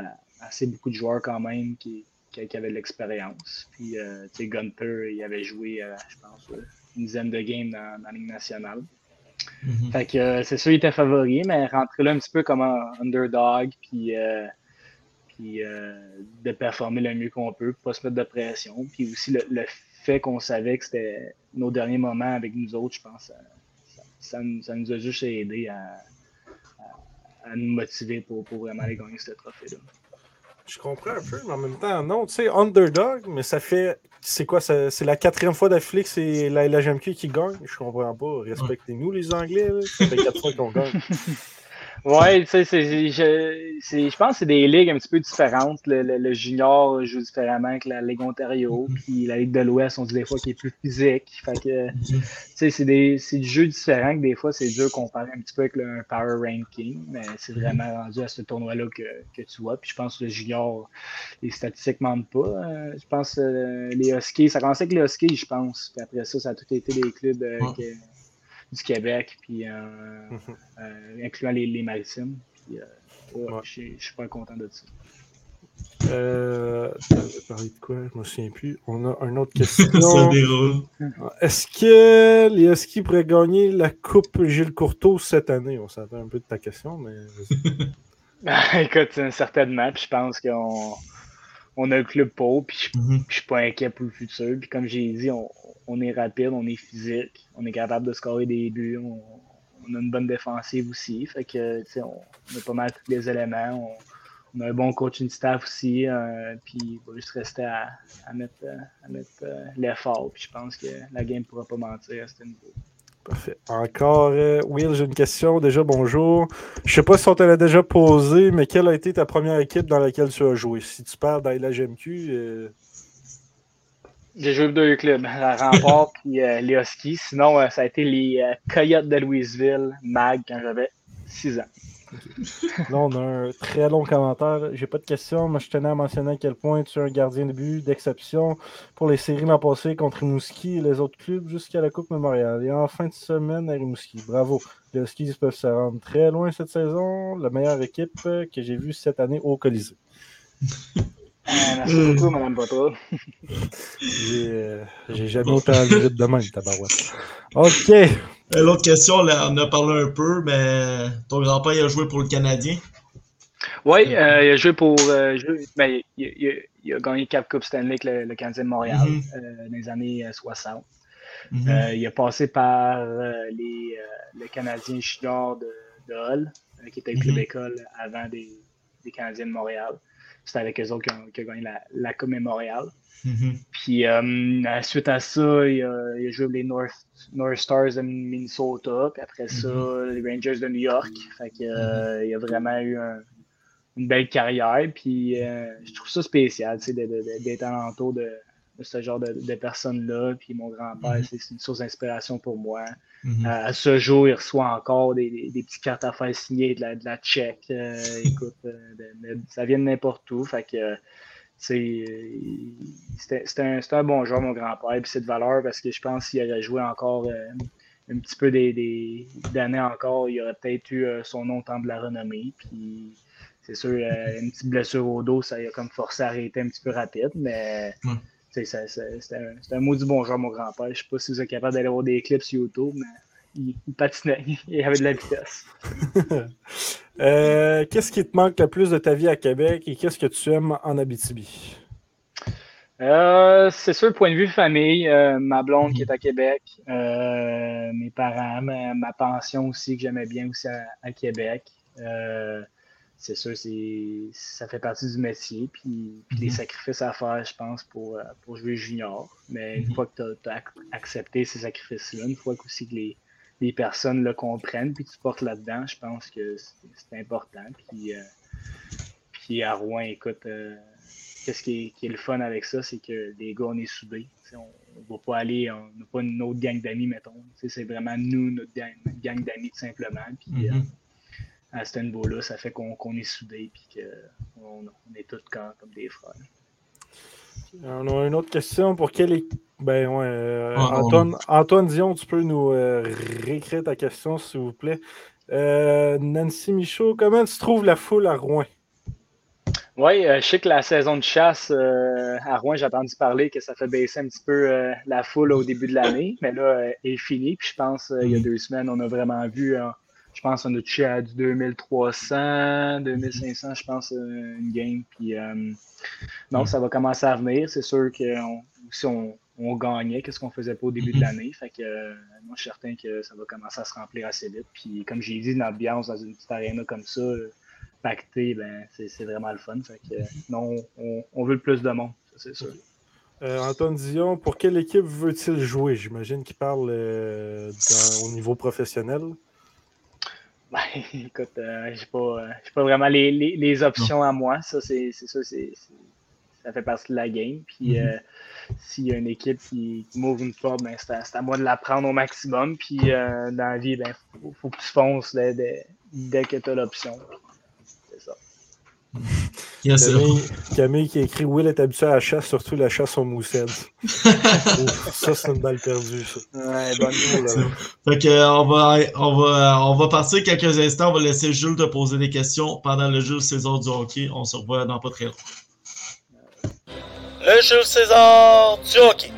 assez beaucoup de joueurs quand même qui, qui, avaient de l'expérience. Puis, euh, tu sais, Gunther, il avait joué, euh, je pense, une dizaine de games dans, la Ligue nationale. Mm-hmm. Fait que c'est sûr, il était favori, mais rentrer là un petit peu comme un underdog, puis, puis de performer le mieux qu'on peut, pas se mettre de pression. Puis aussi le, le fait qu'on savait que c'était nos derniers moments avec nous autres, je pense, ça, ça, nous a juste aidé à, à, nous motiver pour, pour, vraiment aller gagner ce trophée-là. Je comprends un peu, mais en même temps, non, tu sais, underdog, mais ça fait. C'est quoi C'est la quatrième fois d'affilée c'est la LHMQ qui gagne Je comprends pas. Respectez-nous, les Anglais. Ça fait quatre fois qu'on gagne. Ouais, tu sais, je, je pense que c'est des ligues un petit peu différentes. Le, junior joue différemment que la Ligue Ontario, mm-hmm. puis la Ligue de l'Ouest, on dit des fois qu'il est plus physique. Fait que, mm-hmm. tu sais, c'est des, du jeu différent que des fois, c'est dur de comparer un petit peu avec le power ranking, mais c'est mm-hmm. vraiment rendu à ce tournoi-là que, que, tu vois. Puis je pense que le junior, les statistiques mentent pas. Euh, je pense euh, les Huskies, ça commençait avec les Huskies, je pense. Puis après ça, ça a tout été des clubs euh, du Québec, puis euh, mhm. euh, incluant les, les maritimes. Puis, euh, je suis pas content de ça. Euh, parler de quoi? Je me souviens plus. On a une autre question. Est-ce que les Huskies pourraient gagner la Coupe Gilles Courteau cette année? On s'attend un peu de ta question, mais. Écoute, certainement. Puis je pense qu'on on a le club pour, puis je, mhm. je suis pas inquiet pour le futur. Puis comme j'ai dit, on, on est rapide, on est physique, on est capable de scorer des buts, on, a une bonne défensive aussi. Fait que, on, on, a pas mal tous les éléments. On, a un bon coaching staff aussi. Euh, puis il va juste rester à, mettre, mettre euh, l'effort. Puis je pense que la game ne pourra pas mentir à ce niveau. Parfait. Encore, euh, Will, j'ai une question. Déjà, bonjour. Je sais pas si on te l'a déjà posé, mais quelle a été ta première équipe dans laquelle tu as joué? Si tu parles dans la GMQ, j'ai joué deux clubs, la Rempart et euh, les Huskies. Sinon, euh, ça a été les euh, Coyotes de Louisville, MAG, quand j'avais 6 ans. Là, on a un très long commentaire. J'ai pas de questions, mais je tenais à mentionner à quel point tu es un gardien de but d'exception pour les séries l'an passé contre Rimouski et les autres clubs jusqu'à la Coupe Memorial. Et en fin de semaine à Rimouski. Bravo. Les Huskies peuvent se rendre très loin cette saison. La meilleure équipe que j'ai vue cette année au Colisée. Merci hmm. beaucoup, Madame Botro. Euh, j'ai jamais autant vite de même, tabarouette. OK. Euh, l'autre question, là, on a parlé un peu, mais ton grand-père a joué pour le Canadien. Oui, euh, il a joué pour. Ben, il, a, gagné Cap Coupe Stanley avec le, Canadien de Montréal mm-hmm. dans les années 60. Mm-hmm. il a passé par les, le Canadien junior de, de Hull, qui était le club mm-hmm. école avant des, des Canadiens de Montréal. C'était avec eux autres qui ont, gagné la, la Coupe Memorial. Mm-hmm. Puis euh, suite à ça, il a, il a, joué les North, North Stars de Minnesota. Puis après ça, mm-hmm. les Rangers de New York. Fait que, euh, mm-hmm. il a vraiment eu une belle carrière. Puis euh, je trouve ça spécial d'être alentour de, de ce genre de, de personnes-là. Puis mon grand-père, c'est une source d'inspiration pour moi. Mm-hmm. à ce jour, il reçoit encore des, des, des petites cartes à faire signer de la, de la check. Euh, écoute, euh, ça vient de n'importe où. Fait que c'était un, un, bon joueur, mon grand-père. Puis c'est de valeur parce que je pense qu'il aurait joué encore euh, un petit peu des, d'années encore, il aurait peut-être eu son nom au temps de la renommée. Puis c'est sûr, une petite blessure au dos, ça a comme forcé à arrêter un petit peu rapide. Mais c'est un, un maudit bon joueur, mon grand-père. Je sais pas si vous êtes capable d'aller voir des clips sur YouTube, mais il, patinait. Il avait de la vitesse. Euh, qu'est-ce qui te manque le plus de ta vie à Québec et qu'est-ce que tu aimes en Abitibi? Euh, c'est sûr, point de vue famille, euh, ma blonde qui est à Québec, mes parents, ma, pension aussi que j'aimais bien aussi à, à Québec c'est sûr, ça fait partie du métier, puis, puis les mhm. sacrifices à faire, je pense, pour, euh, pour jouer junior. Mais une mhm. fois que tu as, accepté ces sacrifices-là, une fois que aussi que les, les personnes le comprennent, puis tu portes là-dedans, je pense que c'est important. Puis, euh, puis à Rouen, écoute, euh, qu'est-ce qui est, le fun avec ça, c'est que les gars, on est soudés. on ne va pas aller, on n'a pas une autre gang d'amis, mettons. C'est vraiment nous, notre gang, d'amis, tout simplement. Puis, euh, à ce niveau-là, ça fait qu'on est soudés et qu'on on est tous comme des frères. On a une autre question. Pour quelle ben ouais, euh, ah, Antoine, Antoine, Dion, tu peux nous euh, réécrire ta question, s'il vous plaît. Nancy Michaud, comment tu trouves la foule à Rouen? Oui, euh, je sais que la saison de chasse euh, à Rouen, j'ai entendu parler que ça fait baisser un petit peu euh, la foule au début de l'année, mais là, elle est finie. Puis je pense, il y a mm. deux semaines, on a vraiment vu, je pense, on a touché à du 2300, 2500, je pense, une game. Puis non, mm. ça va commencer à venir. C'est sûr que si on, gagnait, qu'est-ce qu'on faisait pas au début de mm-hmm. l'année. Fait que moi, je suis certain que ça va commencer à se remplir assez vite. Puis comme j'ai dit, l'ambiance dans une petite arena comme ça, pacté, ben, c'est vraiment le fun. Fait que, non, on, veut le plus de monde, c'est sûr. Euh, Antoine Dion, pour quelle équipe veut-il jouer? J'imagine qu'il parle euh, au niveau professionnel. Ben, écoute, euh, je n'ai pas, pas, vraiment les, options à moi. Ça, c'est ça, ça fait partie de la game. Puis mm-hmm. s'il y a une équipe qui, m'ouvre une porte, ben, c'est à, moi de la prendre au maximum. Puis dans la vie, il ben, faut, que tu fonces dès, dès que tu as l'option. Camille, qui a écrit Will est habitué à la chasse, surtout la chasse aux moussettes. ça, c'est une balle perdue, ça. Ouais, bonne Fait que, on, va, on, va, on va partir quelques instants. On va laisser Jules te poser des questions pendant le jeu César du hockey. On se revoit dans pas très long. Le jeu César du hockey.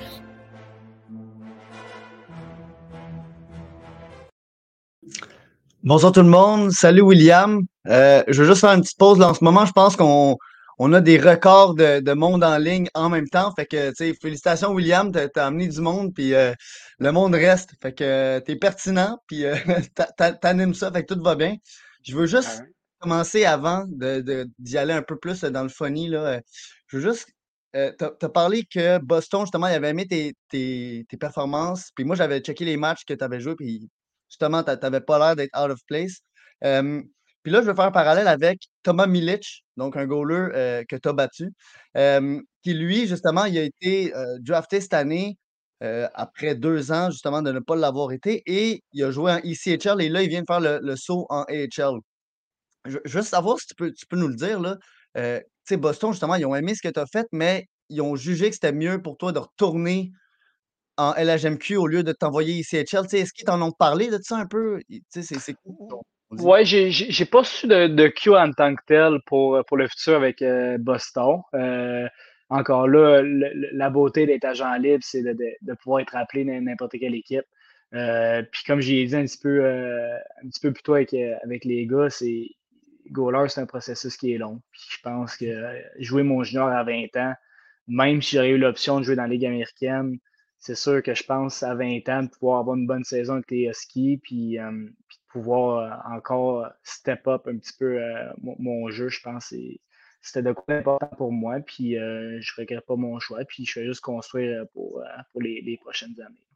Bonjour tout le monde. Salut William. Euh, je veux juste faire une petite pause. Là. En ce moment, je pense qu'on on a des records de, de, monde en ligne en même temps. Fait que, tu sais, félicitations William, t'as as amené du monde, puis euh, le monde reste. Fait que t'es pertinent, puis euh, t'animes ça, fait que tout va bien. Je veux juste ah commencer avant d'y de, d'y aller un peu plus dans le funny. Là. Je veux juste euh, tu as, parlé que Boston, justement, il avait aimé tes, tes, tes performances. Puis moi, j'avais checké les matchs que tu avais joués, puis justement, tu n'avais pas l'air d'être out of place. puis là, je vais faire un parallèle avec Thomas Milic, donc un goaler euh, que tu as battu, qui lui, justement, il a été euh, drafté cette année euh, après deux ans, justement, de ne pas l'avoir été, et il a joué en ECHL, et là, il vient de faire le, saut en AHL. Je, veux savoir si tu peux, tu peux nous le dire, là. tu sais, Boston, justement, ils ont aimé ce que tu as fait, mais ils ont jugé que c'était mieux pour toi de retourner en LHMQ au lieu de t'envoyer ICHL. Est-ce qu'ils t'en ont parlé de ça un peu? C'est cool. Ouais, j'ai pas su de, de, Q en tant que tel pour, le futur avec euh, Boston. Euh, encore là, la beauté d'être agent libre, c'est de, pouvoir être appelé n'importe quelle équipe. Euh, puis comme j'ai dit un petit peu, un plus tôt avec, avec les gars, c'est goaler, c'est un processus qui est long. Puis je pense que jouer mon junior à 20 ans, même si j'aurais eu l'option de jouer dans la Ligue américaine, c'est sûr que je pense à 20 ans de pouvoir avoir une bonne saison avec les Huskies, puis, euh, de pouvoir euh, encore step up un petit peu euh, mon, jeu, je pense que c'était de quoi important pour moi, puis je ne regrette pas mon choix, puis je vais juste construire pour les prochaines années.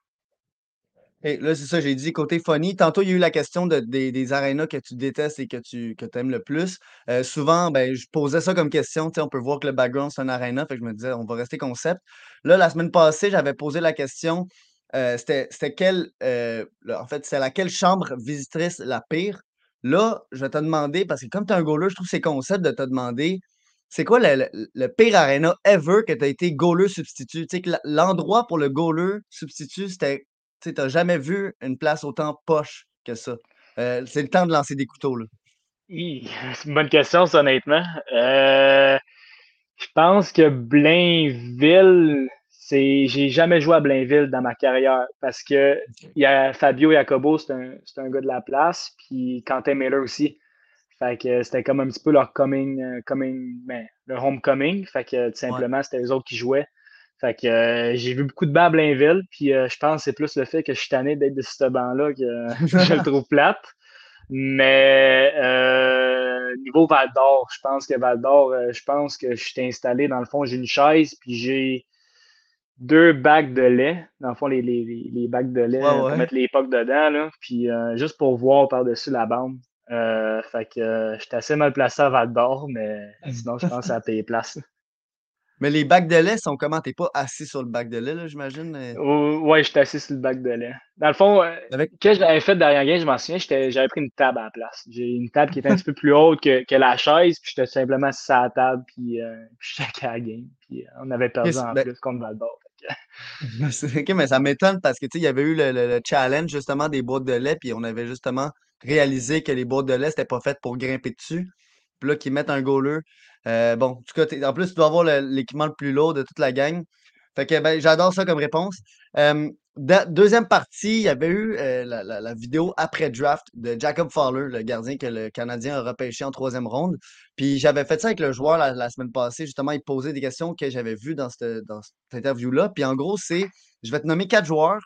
Et là, c'est ça, j'ai dit côté funny. Tantôt, il y a eu la question de, des, des arénas que tu détestes et que tu que aimes le plus. Euh, souvent, ben, je posais ça comme question. On peut voir que le background, c'est un aréna. Fait que je me disais, on va rester concept. Là, la semaine passée, j'avais posé la question. Euh, c'était quelle. Euh, en fait, c'est laquelle chambre visitrice la pire? Là, je vais te demander, parce que comme tu es un goaler, je trouve que c'est concept de te demander c'est quoi le, le, pire aréna ever que tu as été goaler substitut? L'endroit pour le goaler substitut, c'était tu n'as jamais vu une place autant poche que ça. Euh, c'est le temps de lancer des couteaux. Là. C'est une bonne question, ça, honnêtement. Euh, je pense que Blainville, c'est. J'ai jamais joué à Blainville dans ma carrière parce que il y a Fabio Jacobo, c'est un, un, gars de la place, puis Quentin Miller aussi. Fait que c'était comme un petit peu leur coming, euh, coming ben, leur homecoming. Fait que tout simplement, c'était les autres qui jouaient. Fait que euh, j'ai vu beaucoup de bancs à Blainville, puis euh, je pense que c'est plus le fait que je suis tanné d'être de ce banc-là que je le trouve plate. Mais euh, niveau Val d'Or, je pense que Val d'Or, je pense que je suis installé, dans le fond, j'ai une chaise, puis j'ai deux bacs de lait. Dans le fond, les, les, les bacs de lait, pour mettre les pocs dedans, là, puis juste pour voir par-dessus la bande. fait que j'étais assez mal placé à Val d'Or, mais sinon, je pense que ça a payé place. Mais les bacs de lait sont comment? T'es pas assis sur le bac de lait, là, j'imagine? euh? Oh, ouais, j'étais assis sur le bac de lait. Dans le fond, euh, Avec- ce que j'avais fait derrière game, je m'en souviens, j'étais- j'avais pris une table à la place. J'ai une table qui était un petit peu plus haute que, que la chaise, puis j'étais simplement assis à la table, puis, euh, puis je checkais la game. Puis euh, on avait perdu en ben- plus contre Val-d'Or. Ok, mais ça m'étonne parce que tu sais, il y avait eu le, le- le challenge justement des boîtes de lait, puis on avait justement réalisé que les boîtes de lait, c'était pas faites pour grimper dessus. Puis là, qu'ils mettent un goaler. Euh, bon, en tout cas, en plus, tu dois avoir l'équipement le plus lourd de toute la gang. Fait que ben, j'adore ça comme réponse. Euh, deuxième partie, il y avait eu euh, la, vidéo après draft de Jacob Fowler, le gardien que le Canadien a repêché en troisième ronde. Puis j'avais fait ça avec le joueur la, semaine passée. Justement, il posait des questions que j'avais vues dans cette, dans cette interview-là. Puis en gros, c'est je vais te nommer quatre joueurs.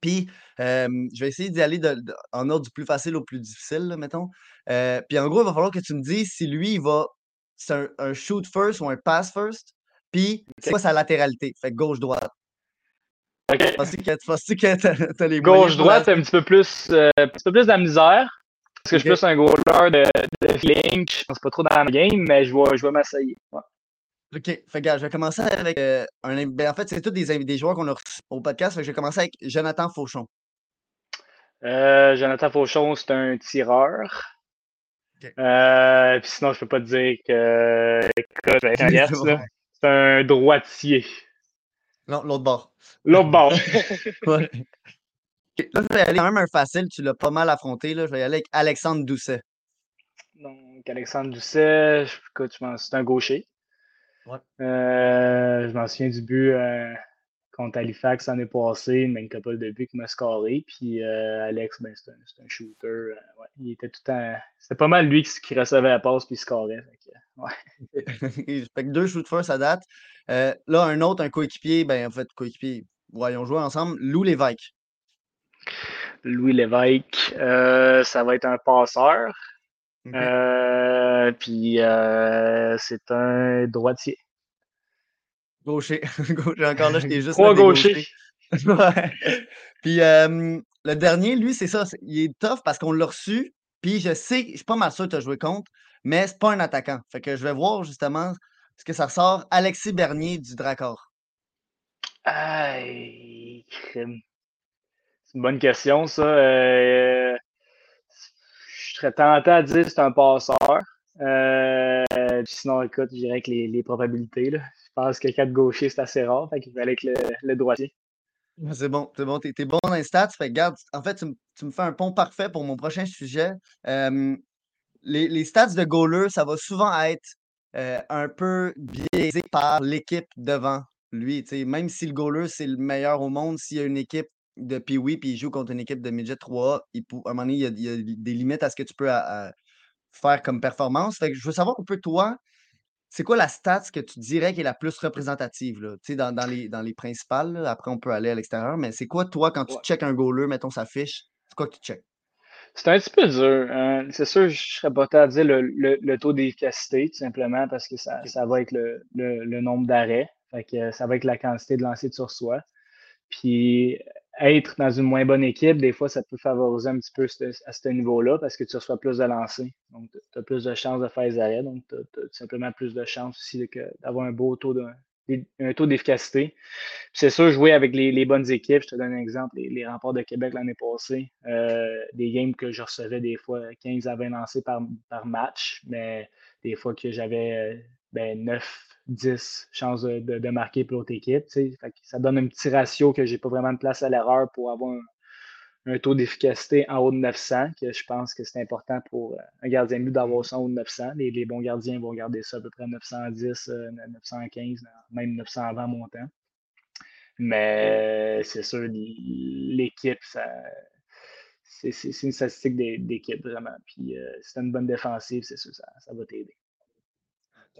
Puis je vais essayer d'y aller de- en ordre du plus facile au plus difficile, là, mettons. Euh, puis en gros, il va falloir que tu me dises si lui, il va. C'est un, un shoot first ou un pass first. Puis c'est quoi sa latéralité? Fait gauche-droite. Ok. Penses-tu que, penses-tu que t'as, t'as les moyens pour Gauche-droite, la- un petit peu plus, euh, un petit peu plus de la misère. Parce que je suis plus un goaler de, de feeling. Je pense pas trop dans la game, mais je vais, je vais. Ouais. OK. Fait que, gars, je vais commencer avec euh, un. Ben, en fait, c'est tous des, des joueurs qu'on a reçus au podcast. Fait que je vais commencer avec Jonathan Fauchon. Euh, Jonathan Fauchon, c'est un tireur. Euh, puis sinon, je peux pas te dire que. Un guess, C'est un droitier. Non, l'autre bord. L'autre bord. Ouais. Ok, Là, je vais aller quand même un facile. Tu l'as pas mal affronté. Là. Je vais y aller avec Alexandre Doucet. Donc, Alexandre Doucet, écoute, je c'est un gaucher. Ouais. Euh, je m'en souviens du but euh, contre Halifax l'année passée, une même couple de buts qui m'a scoré. Puis euh, Alex, ben, c'est un, un shooter. euh, ouais, il était tout temps. C'était pas mal lui qui, qui recevait la passe puis il scorait. Fait que, ouais. fait que deux shoot first à date. Euh, là, un autre, un coéquipier. Ben, en fait, coéquipier. Ouais, ont joué ensemble. Lou Lévesque. Louis Lévesque, euh, ça va être un passeur. Euh, puis euh, c'est un droitier. Gaucher. Gaucher. Encore là, je t'ai juste Trois gauchers. Ouais. Puis euh, le dernier, lui, c'est ça. Il est tough parce qu'on l'a reçu. Puis je sais, je suis pas mal sûr que tu as joué contre, mais c'est pas un attaquant. Fait que je vais voir justement ce que ça ressort. Alexis Bernier du Dracor. Aïe. C'est une bonne question, ça. Euh, je serais tenté à dire que c'est un passeur. Euh, puis sinon, écoute, je dirais avec les, les probabilités. Là. Pense que quatre gauchers, c'est assez rare. Fait qu'il va aller avec le, le droitier. C'est bon, c'est bon, t'es t'es bon dans les stats. Fait garde, en fait, tu, me- tu me fais un pont parfait pour mon prochain sujet. Les, les stats de goaler, ça va souvent être euh, un peu biaisé par l'équipe devant lui. Même si le goaler, c'est le meilleur au monde, s'il y a une équipe de Pee-Wee puis il joue contre une équipe de Midget 3A, il à un moment donné, il y a, il y a des limites à ce que tu peux faire comme performance. Fait que je veux savoir un peu toi, c'est quoi la stats que tu dirais qui est la plus représentative, là? Dans, dans les, dans les principales, là, après on peut aller à l'extérieur, mais c'est quoi toi quand tu Ouais. check un goaler, mettons sa fiche, c'est quoi que tu check? C'est un petit peu dur. hein. C'est sûr, je serais pas à dire le, le, le taux d'efficacité, tout simplement, parce que ça, ça va être le, le, le nombre d'arrêts. Ça va être la quantité de lancers tu reçois. Puis être dans une moins bonne équipe, des fois, ça peut favoriser un petit peu à ce niveau-là parce que tu reçois plus de lancers. Donc, tu as plus de chances de faire les arrêts. Donc, tu as, tout simplement plus de chances aussi d'avoir un beau taux de, un taux d'efficacité. C'est sûr, jouer avec les, bonnes équipes. Je te donne un exemple, les, remparts de Québec l'année passée, euh, des games que je recevais des fois 15 à 20 lancés par, par match, mais des fois que j'avais euh, ben, 9, 10 chances de, marquer pour l'autre équipe. tu ça donne un petit ratio que j'ai pas vraiment de place à l'erreur pour avoir un, taux d'efficacité en haut de 900, que je pense que c'est important pour euh, un gardien de but d'avoir ça en haut de 900. Les, bons gardiens vont garder ça à peu près 910, euh, 915, même 920 montant. Mais c'est sûr, l'équipe, c'est une statistique d'é- d'équipe, vraiment. Puis euh, si t'as une bonne défensive, c'est sûr, ça va t'aider.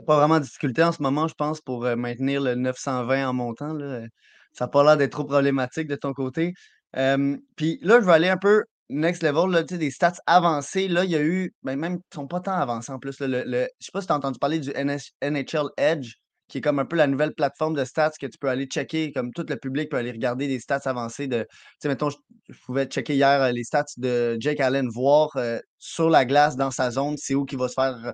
Pas vraiment de difficulté en ce moment, je pense, pour maintenir le 920 en montant. Ça n'a pas l'air d'être trop problématique de ton côté. Puis là, je vais aller un peu next level, là, des stats avancées. Là, il y a eu, ben, même, ils sont pas tant avancés en plus. là, le, le- je sais pas si tu as entendu parler du NHL Edge, qui est comme un peu la nouvelle plateforme de stats que tu peux aller checker, comme tout le public peut aller regarder des stats avancées de. Tu sais, mettons, je, pouvais checker hier les stats de Jake Allen, voir sur la glace dans sa zone, c'est où qu'il va se faire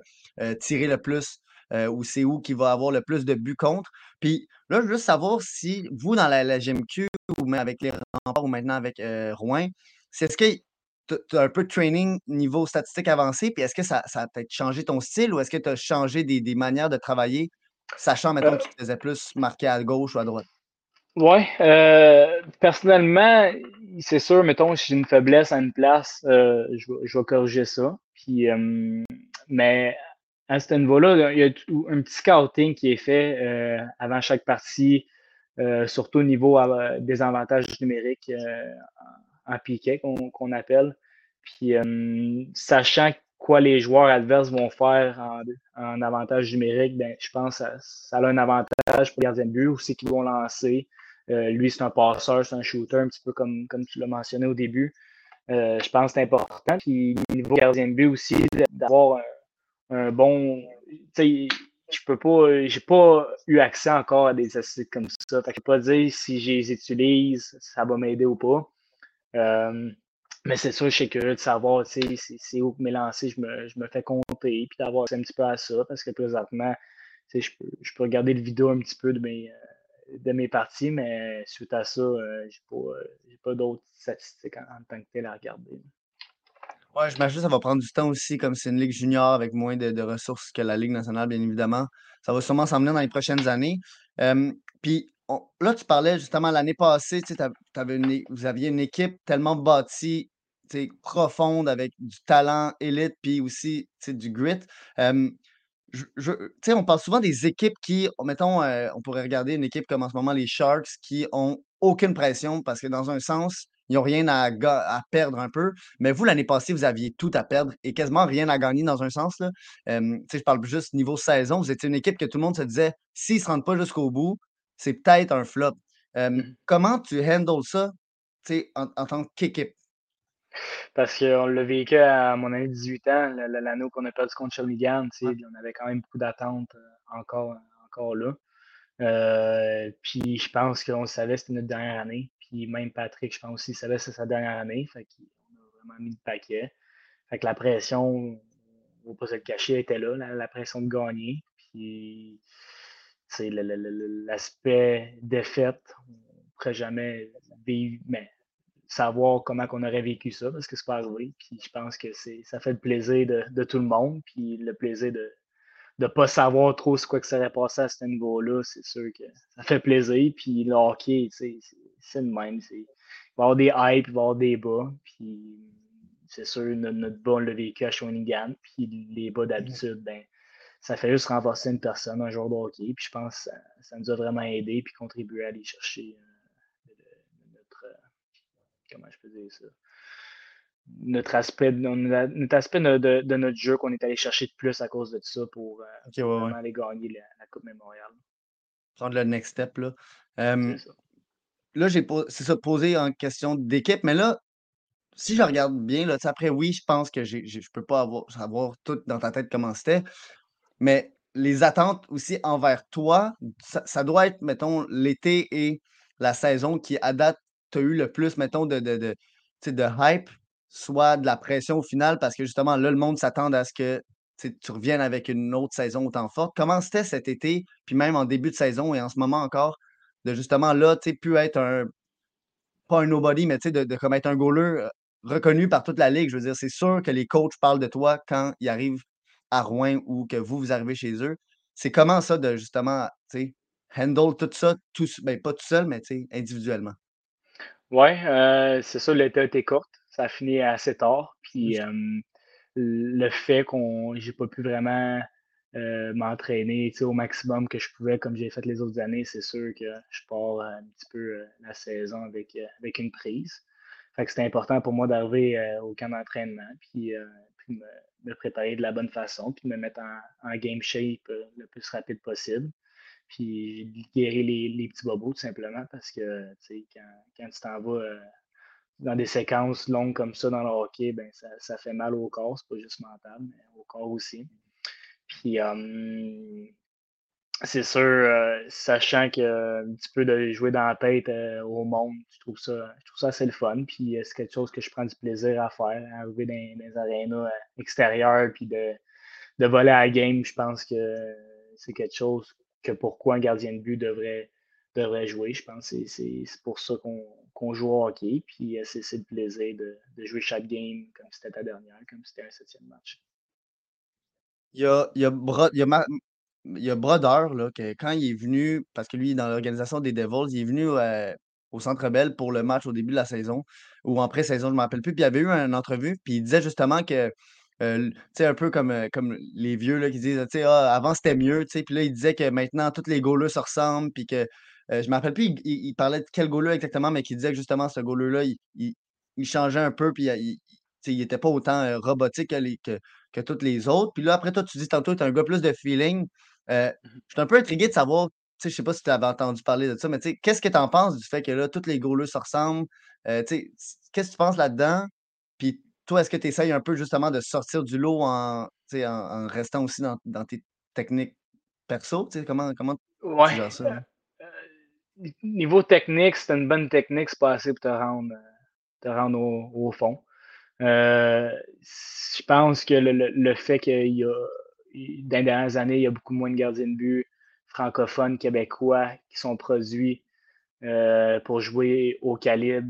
tirer le plus euh, ou c'est où qui va avoir le plus de buts contre. Puis là, je veux juste savoir si vous, dans la, la GMQ, ou même avec les remparts, ou maintenant avec euh, Rouen, c'est est-ce que tu as un peu de training niveau statistique avancé, puis est-ce que ça, ça a peut-être changé ton style ou est-ce que tu as changé des, des manières de travailler, sachant, mettons, que tu te faisais plus marquer à gauche ou à droite? Ouais, euh, personnellement, c'est sûr, mettons, si j'ai une faiblesse à une place, euh, je, vais, je vais corriger ça. Puis, euh, mais à ce niveau-là, il y a un petit scouting qui est fait euh, avant chaque partie, euh, surtout au niveau euh, des avantages numériques en piquet qu'on appelle. Puis, sachant quoi les joueurs adverses vont faire en, avantage numérique, ben, je pense que ça, a un avantage pour les gardiens de but, aussi qu'ils vont lancer. Lui, c'est un passeur, c'est un shooter, un petit peu comme, comme tu l'as mentionné au début. Je pense que c'est important. Puis, niveau gardien de but aussi, d'avoir un, un bon. Tu sais, je peux pas. J'ai pas eu accès encore à des statistiques comme ça. Fait que je peux pas dire si je les utilise, ça va m'aider ou pas. Euh, mais c'est sûr, je suis curieux de savoir c'est où mes lancers, je me, je me fais compter, puis d'avoir accès un petit peu à ça, parce que présentement, je peux, je peux regarder le vidéo un petit peu de mes, euh, de mes parties, mais suite à ça, euh, j'ai pas, pas d'autres statistiques en, en tant que tel à regarder. Ouais, j'imagine que ça va prendre du temps aussi, comme c'est une ligue junior avec moins de, ressources que la Ligue nationale, bien évidemment. Ça va sûrement s'en venir dans les prochaines années. Puis là, tu parlais justement l'année passée, tu t'avais une vous aviez une équipe tellement bâtie, profonde avec du talent élite, puis aussi du grit. Euh, je, on parle souvent des équipes qui, mettons, euh, on pourrait regarder une équipe comme en ce moment les Sharks qui ont aucune pression parce que dans un sens, ils n'ont rien à, perdre un peu. Mais vous, l'année passée, vous aviez tout à perdre et quasiment rien à gagner dans un sens. Là. Euh, je parle juste niveau saison. Vous étiez une équipe que tout le monde se disait, s'ils ne se rendent pas jusqu'au bout, c'est peut-être un flop. Euh, Mhm. comment tu handles ça en, en tant qu'équipe? Parce qu'on l'a vécu à mon année de 18 ans, le- le- l'année où on a perdu contre Shawinigan, puis on avait quand même beaucoup d'attentes euh, encore, encore là. Euh, puis je pense qu'on savait que c'était notre dernière année. Puis même Patrick, je pense aussi, savait c'était sa dernière année. Fait qu'on a vraiment mis le paquet. Fait que la pression, on va pas se le cacher, était là, la, pression de gagner. Puis l'aspect défaite, on ne pourrait jamais vivre, mais savoir comment on aurait vécu ça, parce que c'est pas arrivé. Puis je pense que c'est ça fait le plaisir de, de tout le monde, puis le plaisir de ne pas savoir trop ce quoi que ça aurait passé à ce niveau-là, c'est sûr que ça fait plaisir. Puis le hockey, c'est le même. Il va y avoir des hype, il va y avoir des bas. Puis c'est sûr, notre, notre bas, on l'a vécu à Shawinigan. Puis les bas d'habitude, ben, ça fait juste renforcer une personne, un joueur de hockey. Puis je pense que ça, nous a vraiment aidé puis contribué à aller chercher euh, notre. euh, comment je peux dire ça? Notre aspect, notre aspect de, de- de notre jeu qu'on est allé chercher de plus à cause de ça pour, euh, Ok, pour ouais, ouais. vraiment aller gagner la, la Coupe Mémorial. Prendre le next step. Là, Euh, là j'ai c'est ça, posé en question d'équipe, mais là, si je regarde bien, là, après, oui, je pense que j'ai, je peux pas avoir, savoir tout dans ta tête comment c'était, mais les attentes aussi envers toi, ça, ça doit être, mettons, l'été et la saison qui, à date, tu as eu le plus, mettons, de, de, de, de hype, soit de la pression au final, parce que justement, là, le monde s'attend à ce que tu reviennes avec une autre saison autant forte. Comment c'était cet été, puis même en début de saison et en ce moment encore, de justement là, tu sais, pu être un, pas un nobody, mais tu sais, de, comme être un goaler euh, reconnu par toute la ligue? Je veux dire, c'est sûr que les coachs parlent de toi quand ils arrivent à Rouen ou que vous, vous arrivez chez eux. C'est comment ça de justement, tu sais, handle tout ça, tout, ben, pas tout seul, mais tu sais, individuellement? Ouais, euh, c'est ça, l'été été courte. Ça a fini assez tard. Puis le fait qu'on j'ai pas pu vraiment euh, m'entraîner au maximum que je pouvais comme j'ai fait les autres années, c'est sûr que je pars euh, un petit peu euh, la saison avec, avec une prise. Fait que c'était important pour moi d'arriver au camp d'entraînement, puis, puis me, me préparer de la bonne façon, puis me mettre en, en game shape le plus rapide possible. Puis guérir les, les petits bobos tout simplement parce que quand, quand tu t'en vas dans des séquences longues comme ça dans le hockey, ben ça, ça fait mal au corps, c'est pas juste mental, mais au corps aussi. Puis euh, c'est sûr, euh, sachant que euh, un petit peu de jouer dans la tête au monde, je trouve ça, ça assez le fun. Puis c'est quelque chose que je prends du plaisir à faire, à arriver dans, dans les arénas extérieures, puis de, de voler à la game, je pense que c'est quelque chose que pourquoi un gardien de but devrait, devrait jouer. Je pense c'est pour ça qu'on joue au hockey. Puis c'est le plaisir de, de, jouer chaque game comme si c'était ta dernière, comme si c'était un septième match. Il y a, il y y y Brodeur, là, que quand il est venu, parce que lui, dans l'organisation des Devils, il est venu au Centre Bell pour le match au début de la saison, ou en pré-saison, je ne me rappelle plus. Puis il avait eu une entrevue, puis il disait justement que, euh, un peu comme, comme les vieux là, qui disent, ah, avant c'était mieux, tu. Puis là, il disait que maintenant, tous les goalers se ressemblent, puis que, je ne me rappelle plus, il, parlait de quel goaler exactement, mais qui disait que justement, ce goaler-là, il, il, changeait un peu, puis il, il n'était pas autant robotique que, les, que, que tous les autres. Puis là, après, toi, tu dis tantôt, tu es un gars plus de feeling. Euh, mmh je suis un peu intrigué de savoir, je sais pas si tu avais entendu parler de ça, mais qu'est-ce que tu en penses du fait que là, tous les goalers se ressemblent? Euh, qu'est-ce que tu penses là-dedans? Puis toi, est-ce que tu essayes un peu justement de sortir du lot en, en, en restant aussi dans, dans, tes techniques perso? Comment, comment ouais. tu gères ça? Euh, niveau technique, c'est une bonne technique, c'est pas assez pour te rendre, au, fond. je pense que le, fait qu'il y a dans les dernières années, il y a beaucoup moins de gardiens de but francophones, québécois qui sont produits euh, pour jouer au calibre.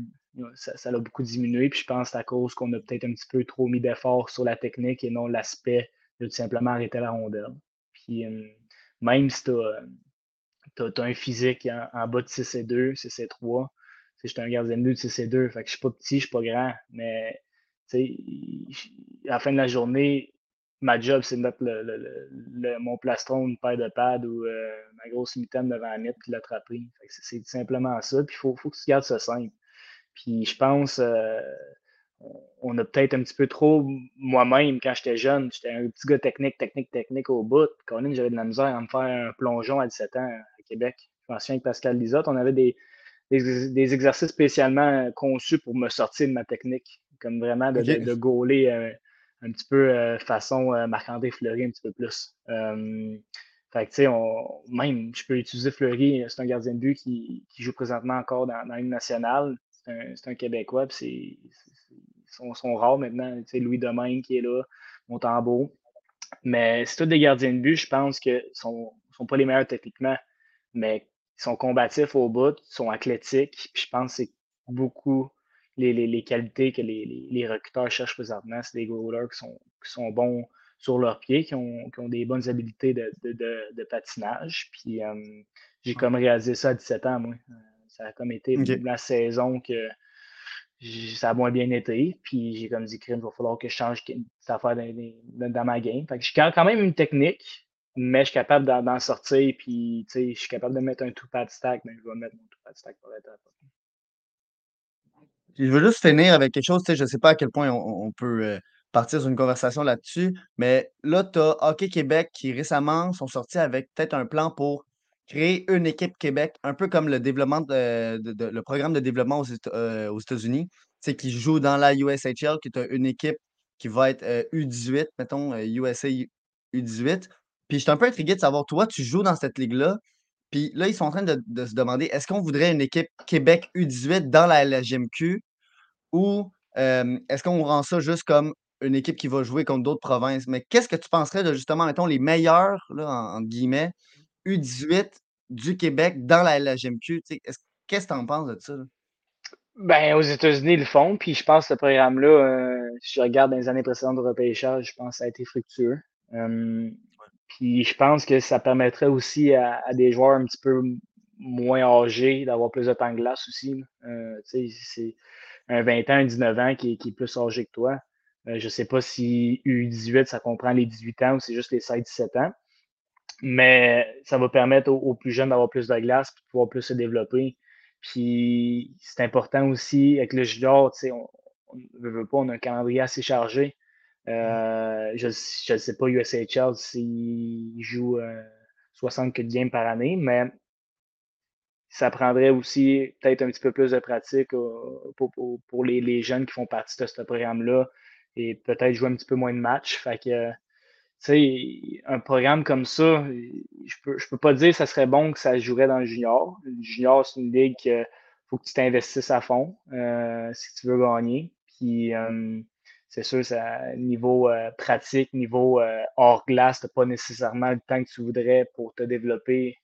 Ça, ça, a beaucoup diminué. Puis je pense que c'est à cause qu'on a peut-être un petit peu trop mis d'efforts sur la technique et non l'aspect de tout simplement arrêter la rondelle. Puis euh, même si tu as, un physique en, bas de 6 et 2, 6 et 3, je suis un gardien de but de 6 et 2, fait que je suis pas petit, je suis pas grand, mais à la fin de la journée, ma job, c'est de mettre le, mon plastron, une paire de pads ou euh, ma grosse mitaine devant la mythe puis l'attraper. C'est simplement ça. Puis il faut, faut, que tu gardes ça simple. Puis je pense, euh, on a peut-être un petit peu trop, moi-même, quand j'étais jeune, j'étais un petit gars technique, technique, technique au bout. Quand j'avais de la misère à me faire un plongeon à 17 ans à Québec. Je me souviens avec Pascal Lisotte, on avait des, des, exercices spécialement conçus pour me sortir de ma technique. Comme vraiment de, de, gauler. Euh, un petit peu euh, façon euh, Marc-André Fleury un petit peu plus. Euh, fait que, tu sais, même, je peux utiliser Fleury, c'est un gardien de but qui, qui joue présentement encore dans, dans une nationale. C'est un, Québécois, puis ils sont, sont, rares maintenant. Tu sais, Louis Domaine qui est là, Montembeau. Mais c'est tous des gardiens de but, je pense que sont, sont pas les meilleurs techniquement, mais ils sont combatifs au bout, ils sont athlétiques, puis je pense que c'est beaucoup les, qualités que les, les, recruteurs cherchent présentement, c'est des goalers qui sont, qui sont bons sur leurs pieds, qui ont, qui ont des bonnes habiletés de, de, de, patinage. Puis euh, j'ai comme réalisé ça à 17 ans, moi. Euh, ça a comme été la saison que ça a moins bien été. Puis j'ai comme dit, il va falloir que je change cette affaire dans, ma game. Fait que j'ai quand même une technique, mais je suis capable d'en sortir. Puis je suis capable de mettre un two-pad stack, mais je vais mettre mon two-pad stack pour être je veux juste finir avec quelque chose, je ne sais pas à quel point on, peut euh, partir sur une conversation là-dessus, mais là, tu as Hockey Québec qui récemment sont sortis avec peut-être un plan pour créer une équipe Québec, un peu comme le développement le programme de développement aux, euh, États-Unis, c'est qui joue dans la USHL, qui est une équipe qui va être U18, euh, mettons, USA U18. Puis je suis un peu intrigué de savoir, toi, tu joues dans cette ligue-là, puis là, ils sont en train de, se demander est-ce qu'on voudrait une équipe Québec U18 dans la LGMQ ou est-ce qu'on rend ça juste comme une équipe qui va jouer contre d'autres provinces? Mais qu'est-ce que tu penserais de justement, mettons, les meilleurs, là, en, guillemets, U18 du Québec dans la LGMQ? Qu'est-ce que tu en penses de ça? Ben, aux États-Unis, ils le font, puis je pense que ce programme-là, euh, si je regarde dans les années précédentes de repêchage, je pense que ça a été fructueux. Puis je pense que ça permettrait aussi à, des joueurs un petit peu moins âgés d'avoir plus de temps de glace aussi. Euh, c'est un 20 ans, un 19 ans qui, est plus âgé que toi. Euh, je ne sais pas si U18, ça comprend les 18 ans ou c'est juste les 16-17 ans. Mais ça va permettre aux, plus jeunes d'avoir plus de glace et de pouvoir plus se développer. Puis c'est important aussi avec le junior, on ne veut pas, on a un calendrier assez chargé. Euh, je ne sais pas USHL s'il joue 60 de games par année, mais ça prendrait aussi peut-être un petit peu plus de pratique euh, pour, pour, les, les, jeunes qui font partie de ce programme-là et peut-être jouer un petit peu moins de matchs. Fait que, un programme comme ça, je peux, je peux pas dire que ça serait bon que ça jouerait dans le junior. Le junior, c'est une ligue qu'il faut que tu t'investisses à fond euh, si tu veux gagner. Puis, c'est sûr, ça, niveau euh, pratique, niveau euh, hors glace, tu pas nécessairement le temps que tu voudrais pour te développer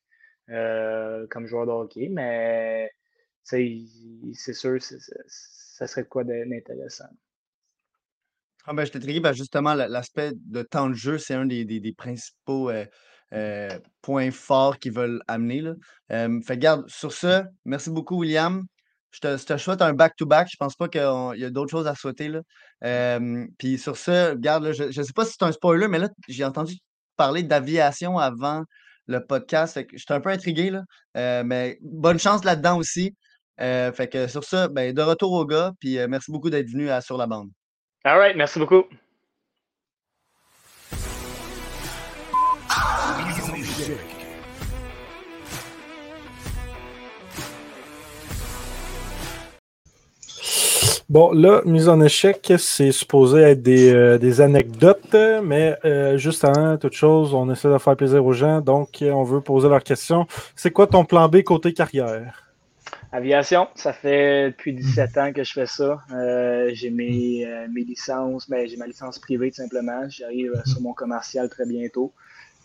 euh, comme joueur de hockey, mais c'est sûr, ça serait quoi d'intéressant. Ah ben, je t'ai ben, justement, l'aspect de temps de jeu, c'est un des, des, principaux points forts qu'ils veulent amener. Là. fait garde, sur ce, merci beaucoup, William. Je te, souhaite un back-to-back. Je pense pas qu'il y a d'autres choses à souhaiter. Puis sur ce, regarde, je ne sais pas si c'est un spoiler, mais là, j'ai entendu parler d'aviation avant le podcast. je suis un peu intrigué, là. Euh, mais bonne chance là-dedans aussi. Euh, fait que sur ça, ben, de retour au gars, puis euh, merci beaucoup d'être venu à Sur la bande. All right, merci beaucoup. Bon, là, mise en échec, c'est supposé être des, euh, anecdotes, mais euh, juste avant toute chose, on essaie de faire plaisir aux gens, donc on veut poser leur question. C'est quoi ton plan B côté carrière? Aviation, ça fait depuis 17 ans que je fais ça. Euh, j'ai mes, mes, licences, mais ben, j'ai ma licence privée tout simplement. J'arrive sur mon commercial très bientôt.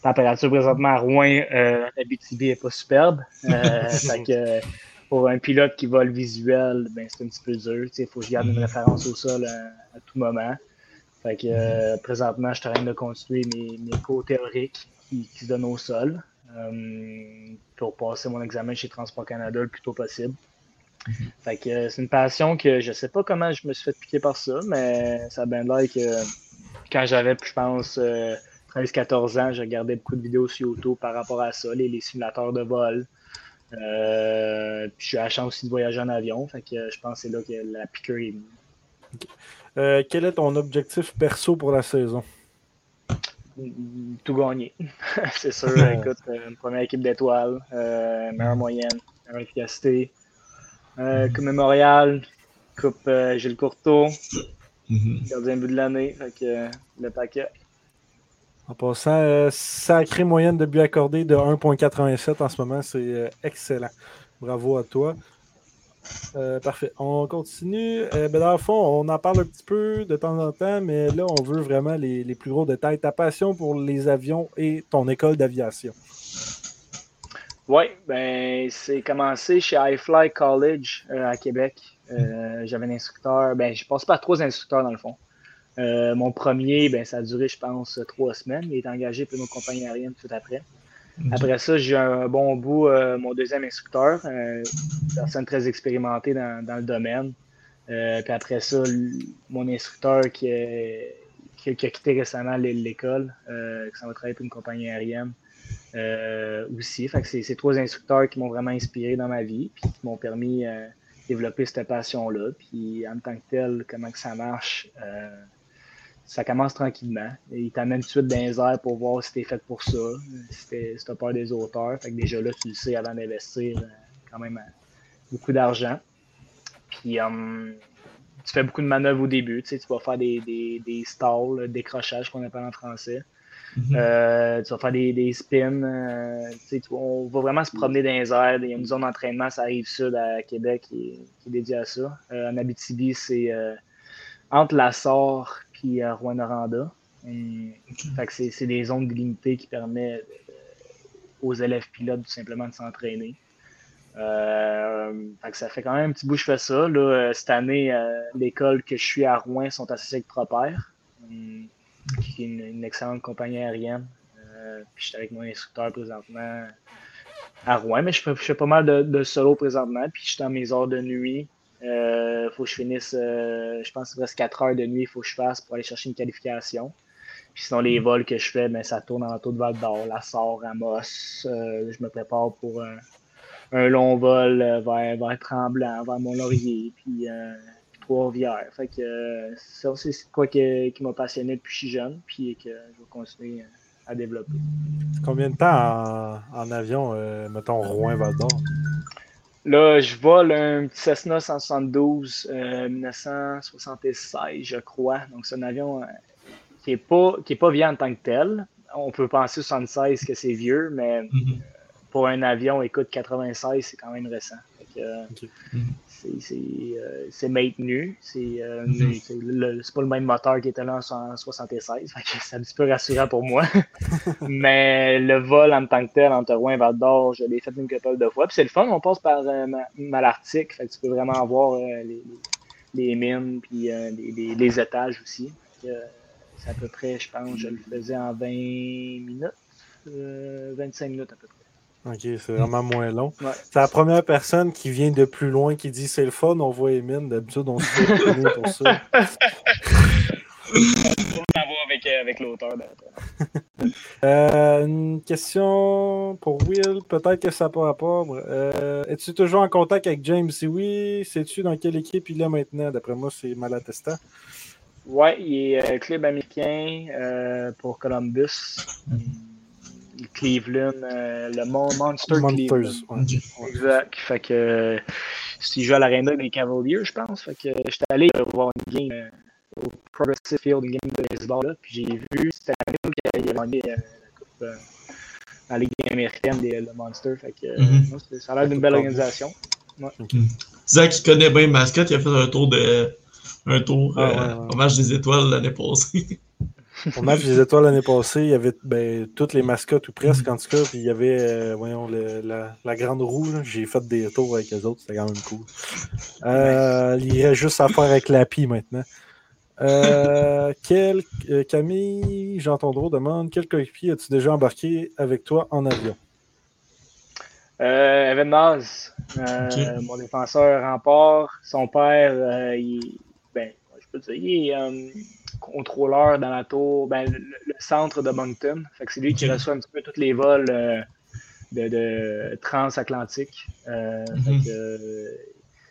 Température présentement à Rouen, euh, BTB n'est pas superbe. fait que pour un pilote qui vole visuel, ben, c'est un petit peu dur. Il faut que je garde une référence au sol à, tout moment. Fait que, euh, présentement, je suis en train de continuer mes, mes cours théoriques qui, se donnent au sol euh, pour passer mon examen chez Transport Canada le plus tôt possible. Fait que euh, c'est une passion que je sais pas comment je me suis fait piquer par ça, mais ça a bien l'air que quand j'avais, je pense, 13-14 ans, je regardais beaucoup de vidéos sur YouTube par rapport à ça, les simulateurs de vol. Euh, puis j'ai la chance aussi de voyager en avion. Fait que je pense que c'est là que la piqûre est euh, quel est ton objectif perso pour la saison? Tout gagner. c'est sûr. Écoute, euh, une première équipe d'étoiles, meilleure moyenne, meilleure efficacité. Coupe Mémorial, Coupe Gilles Courteau, mm-hmm. gardien but de l'année. Fait que le paquet. En passant, euh, sacrée moyenne de buts accordés de 1,87 en ce moment, c'est euh, excellent. Bravo à toi. Euh, parfait. On continue. ben dans le fond, on en parle un petit peu de temps en temps, mais là, on veut vraiment les, plus gros détails. Ta passion pour les avions et ton école d'aviation. Oui, ben c'est commencé chez iFly College à Québec. J'avais un instructeur, ben je passe pas trois instructeurs dans le fond. Euh, mon premier, ben, ça a duré, je pense, trois semaines. Il est engagé pour nos compagnies aériennes tout après. Après ça, j'ai un bon bout, euh, mon deuxième instructeur, euh, personne très expérimentée dans, dans le domaine. Euh, puis après ça, mon instructeur qui, qui, a quitté récemment l'école, qui s'en va travailler pour une compagnie aérienne aussi. Fait que c'est ces trois instructeurs qui m'ont vraiment inspiré dans ma vie, puis qui m'ont permis de développer cette passion-là. Puis en tant que tel, comment que ça marche, ça commence tranquillement. Il t'amène tout de suite dans les airs pour voir si t'es fait pour ça, si t'as peur des auteurs. Fait que déjà là, tu le sais avant d'investir euh, quand même euh, beaucoup d'argent. Puis um, tu fais beaucoup de manœuvres au début. Tu, sais, tu vas faire des, des, des stalls, décrochages qu'on appelle en français. Euh, tu vas faire des, des spins. tu sais, on va vraiment se promener dans les airs. Il y a une zone d'entraînement, ça arrive sud à Québec qui est, qui est dédiée à ça. en Abitibi, c'est entre la SOR puis à Rouen-Noranda. c'est des zones délimitées qui permettent euh, aux élèves pilotes tout simplement de s'entraîner. Euh, ça fait quand même un petit bout que je fais ça. Là, euh, cette année, l'école que je suis à Rouen sont associés avec Proper, qui est une, excellente compagnie aérienne. puis je suis avec mon instructeur présentement à Rouen, mais je fais, pas mal de, de, solo présentement. Puis je suis dans mes heures de nuit. Il euh, faut que je finisse, euh, je pense qu'il reste 4 heures de nuit, il faut que je fasse pour aller chercher une qualification. Puis sinon, les mm. vols que je fais, ben, ça tourne en taux de Val d'Or, La Sort, Amos. Euh, je me prépare pour un, long vol vers, vers, Tremblant, vers Mont-Laurier, puis, Trois-Rivières. Fait que ça, c'est quoi qui, m'a passionné depuis que je suis jeune, puis que je vais continuer à développer. Combien de temps en, avion, mettons, Rouen-Val d'Or? Là, je vole un petit Cessna 172 1976, euh, je crois. Donc, c'est un avion euh, qui n'est pas, qui est pas vieux en tant que tel. On peut penser 76 que c'est vieux, mais mhm. pour un avion, écoute, 96, c'est quand même récent. Euh, c'est- maintenu. C'est euh, Mhm. c'est pas le même moteur qui était là en 76. Fait que c'est un petit peu rassurant pour moi. mais le vol en tant que tel entre Rouen et Val d'Or, je l'ai fait une couple de fois. Puis c'est le fun, on passe par euh, Ma- Malartic. Fait que tu peux vraiment voir euh, les, les- mines puis euh, les, les- les étages aussi. C'est à peu près, je pense, je le faisais en 20 minutes. euh, 25 minutes à peu près. Ok, c'est vraiment moins long. Ouais. C'est la première personne qui vient de plus loin qui dit c'est le fun, on voit les mines. D'habitude, on se fait pour ça. On va avec, euh, avec l'auteur. Euh, une question pour Will, peut-être que ça pas rapport. Euh, Es-tu toujours en contact avec James? Si oui, sais-tu dans quelle équipe il est maintenant? D'après moi, c'est Malatesta. Ouais, il est euh, club américain euh, pour Columbus. Cleveland, euh, le Mon- Monster Cleveland. Monsters. ouais. Exact. Fait que euh, s'il joue à l'aréna des Cavaliers, je pense. Fait que euh, j'étais allé voir une game euh, au Progressive Field, une game de baseball là, puis j'ai vu cette année qu'il a gagné euh, la coupe euh, en Ligue américaine des le Monster. Fait que Mhm. ça a l'air d'une belle organisation. Zach, qui connaît bien Mascotte, il a fait un tour de. Un tour Ah, euh, ouais, ouais. au match des étoiles l'année passée. Au match des étoiles l'année passée, il y avait ben, toutes les mascottes ou presque en tout cas, puis il y avait euh, voyons, le- la, la grande roue. J'ai fait des tours avec les autres, c'était quand même cool. Euh, il y a juste à faire avec l'API maintenant. Euh, quel, euh, Camille Jean Tondreau demande Quel coéquipier as-tu déjà embarqué avec toi en avion? Euh, Evan Naz, euh, mon défenseur rempart. Son père, euh, il, ben, je peux dire, il est euh, contrôleur dans la tour, ben, le, le centre de Moncton. Fait que c'est lui qui reçoit un petit peu tous les vols euh, de, de transatlantique. Euh, Mhm. euh,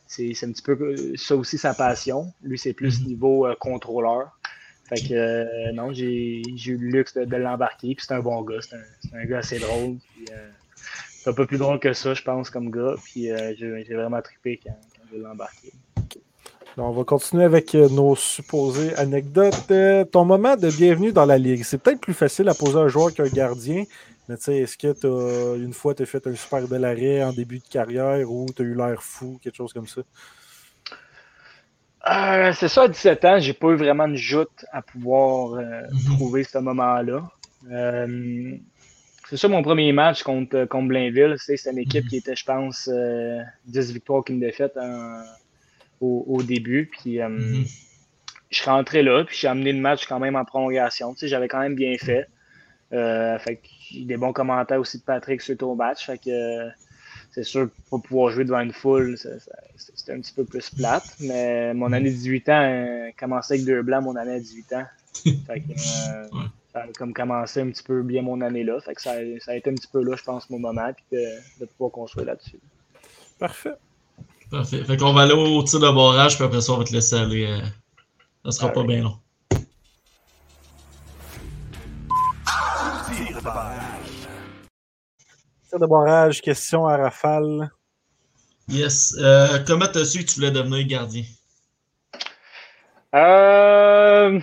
c'est un petit peu ça aussi sa passion. Lui, c'est plus Mhm. niveau euh, contrôleur. Fait que euh, non, j'ai eu le luxe de, de l'embarquer. Puis c'est un bon gars. C'est un, gars assez drôle. Euh, c'est un peu plus drôle que ça, je pense, comme gars. Puis euh, j'ai j'ai vraiment trippé quand, quand je l'ai embarqué. Donc, On va continuer avec euh, nos supposées anecdotes. Euh, ton moment de bienvenue dans la ligue, c'est peut-être plus facile à poser à un joueur qu'un gardien, mais tu sais, est-ce que t'as, une fois tu as fait un super bel arrêt en début de carrière ou tu as eu l'air fou, quelque chose comme ça? Euh, c'est ça, à 17 ans, j'ai pas eu vraiment de joute à pouvoir euh, Mhm. trouver ce moment-là. Euh, c'est ça mon premier match contre, contre Blainville. C'est une équipe Mhm. qui était, je pense, euh, 10 victoires qu'une défaite en- au, au début. Puis euh, Mhm. je suis rentré là, puis j'ai amené le match quand même en prolongation. Tu sais, j'avais quand même bien fait. Euh, fait des bons commentaires aussi de Patrick suite au match. Fait que euh, c'est sûr, pas pouvoir jouer devant une foule, c'était un petit peu plus plate. Mais mon année de 18 ans, euh, commençait avec deux blancs, mon année à 18 ans. Fait que, euh, Ouais. ça a comme commencé un petit peu bien mon année là. Fait que ça, a- ça a été un petit peu là, je pense, mon moment, puis de, de pouvoir construire là-dessus. Parfait. Parfait. Fait qu'on va aller au tir de barrage, puis après ça, on va te laisser aller. euh, Ça sera pas bien long. Tir de barrage, question à rafale. Yes. Euh, comment t'as su que tu voulais devenir gardien? Euh,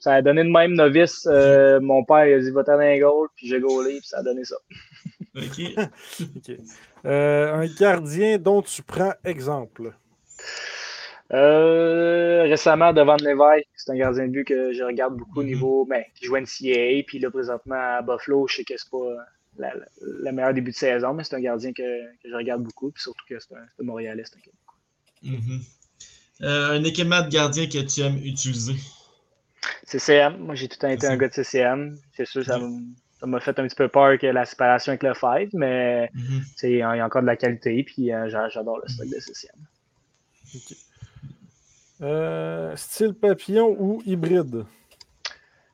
ça a donné de même novice. Euh, mon père il a dit va-t'en un goal, puis j'ai goalé, puis ça a donné ça. Ok. Euh, un gardien dont tu prends exemple. Euh, récemment, devant Lévesque, c'est un gardien de but que je regarde beaucoup au Mhm. niveau. Ben, qui joue NCAA, puis là, présentement à Buffalo, je sais que c'est pas la, la- le meilleur début de saison, mais c'est un gardien que, que je regarde beaucoup, puis surtout que c'est un, c'est un Montréalais. c'est un Québécois. Mhm. Euh, un équipement de gardien que tu aimes utiliser? CCM, moi j'ai tout le temps été un gars de CCM. C'est sûr, ça m- ça m'a fait un petit peu peur que la séparation avec le Five, mais Mhm. il y a encore de la qualité, puis euh, j'a- j'adore le stock de CCM. Euh, style papillon ou hybride?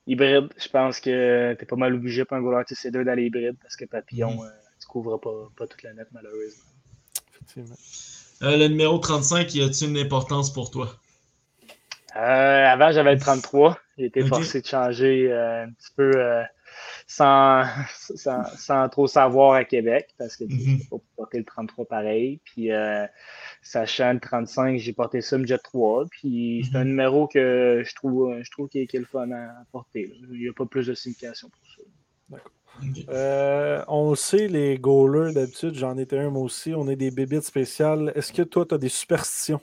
Hybride, je pense que t'es pas mal obligé pour un goaler de C2 d'aller hybride parce que papillon, Mhm. euh, tu couvres pas, pas toute la net malheureusement. Effectivement. Euh, le numéro 35, y a-t-il une importance pour toi? Euh, avant, j'avais le 33. J'ai été forcé de changer euh, un petit peu euh, sans, sans, sans trop savoir à Québec parce que Mhm. je peux pas porter le 33 pareil. Puis, euh, sachant le 35, j'ai porté ça, Jet 3. Puis, c'est un Mhm. numéro que je trouve, je trouve qu'il est, qu'il est le fun à porter. là. Il n'y a pas plus de signification pour ça. Ok. Euh, on le sait, les goalers, d'habitude, j'en étais un moi aussi. On est des bébites spéciales. Est-ce que toi, tu as des superstitions?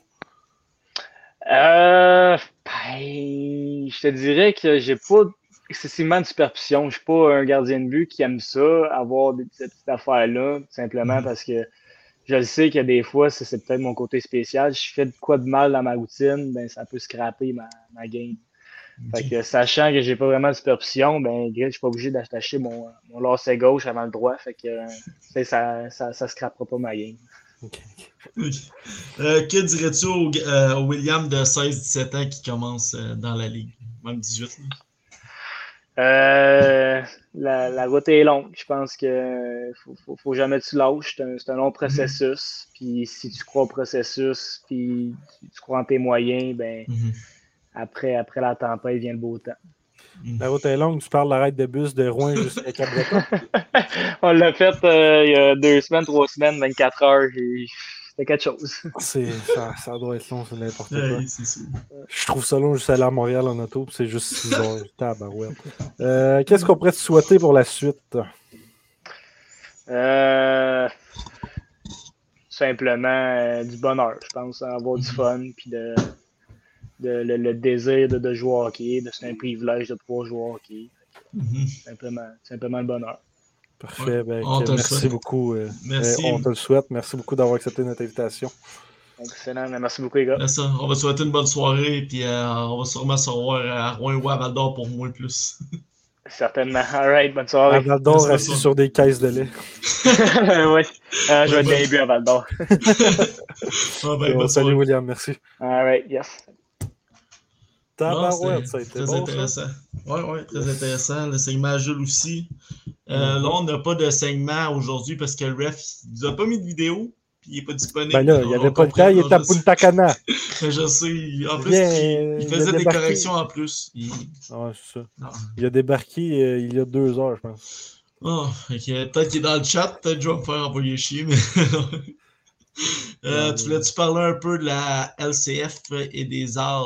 Euh, ben, je te dirais que j'ai pas excessivement de superstition. Je suis pas un gardien de but qui aime ça, avoir des, cette petite affaire-là, tout simplement Mhm. parce que je le sais que des fois, c'est peut-être mon côté spécial. Je fais de quoi de mal dans ma routine, ben, ça peut scraper ma, ma game. Fait que, sachant que j'ai pas vraiment de superstition, ben, je suis pas obligé d'attacher mon, mon lacet gauche avant le droit. Fait que, euh, ça, ça, ça scrapera pas ma game. Euh, que dirais-tu au, euh, au William de 16-17 ans qui commence euh, dans la ligue? Même 18. là? Euh, la, la route est longue. Je pense que faut, faut, faut jamais que tu lâches. C'est un, long processus. Puis si tu crois au processus, puis tu, crois en tes moyens, ben Mhm. après, après la tempête vient le beau temps. La route est longue, tu parles de l'arrêt de bus de Rouen jusqu'à Cabreton. On l'a fait euh, il y a deux semaines, trois semaines, 24 heures. et C'était quelque chose. C'est, ça, ça doit être long, c'est n'importe quoi. Ouais, c'est sûr. Je trouve ça long juste aller à Montréal en auto, puis c'est juste 6 heures. Euh, qu'est-ce qu'on pourrait te souhaiter pour la suite? Euh, simplement euh, du bonheur, je pense, avoir du fun, puis de, de- le, le désir de, de jouer au hockey, de c'est un privilège de pouvoir jouer au hockey. Mhm. Simplement, simplement le bonheur. Parfait. Ouais, ben, on que- te le merci souhaite. beaucoup. euh, Merci. euh, on te le souhaite. Merci beaucoup d'avoir accepté notre invitation. Excellent, merci beaucoup les gars. Ça, on va te souhaiter une bonne soirée, puis euh, on va sûrement se revoir à Rouen ou à Val d'Or pour moins plus. Certainement. Alright, bonne À soirée. Val d'Or, Merci, assis sur des caisses de lait. oui, Euh, je vais être bu à Val d'Or. Ah, ben, Bon, bonne salut. William, merci. Alright, yes. Non, Tabarouette, ça a c'est été très bon, intéressant. Ouais, ouais, très intéressant. Le segment à Jules aussi. Euh, Mhm. Là, on n'a pas de segment aujourd'hui parce que le ref il nous a pas mis de vidéo, puis il n'est pas disponible. Ben là, il n'y avait pas le temps, il était à je sais. Punta Cana. Je sais. En plus, il, il il a faisait des corrections en plus. Il- Ouais, c'est ça. non. Il a débarqué euh, il y a deux heures, je pense. Oh, que peut-être qu'il est dans le chat, peut-être que je vais me faire envoyer chier, mais. Euh, tu voulais-tu parler un peu de la LCF et des As?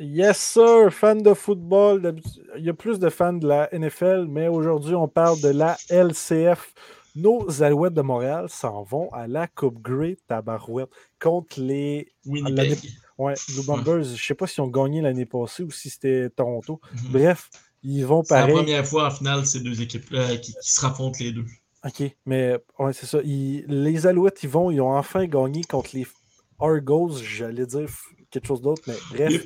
Yes, sir, fan de football. Il y a plus de fans de la NFL, mais aujourd'hui, on parle de la LCF. Nos Alouettes de Montréal s'en vont à la Coupe Grey Tabarouette contre les Winnipeg. ouais, Blue Bombers. Je ne sais pas si ont gagné l'année passée ou si c'était Toronto. Mhm. Bref, ils vont C'est la pareil. première fois en finale, ces deux équipes euh, qui, qui se raffrontent les deux. OK, mais ouais, c'est ça. Ils- les Alouettes, ils vont, ils ont enfin gagné contre les Argos, j'allais dire quelque chose d'autre, mais bref,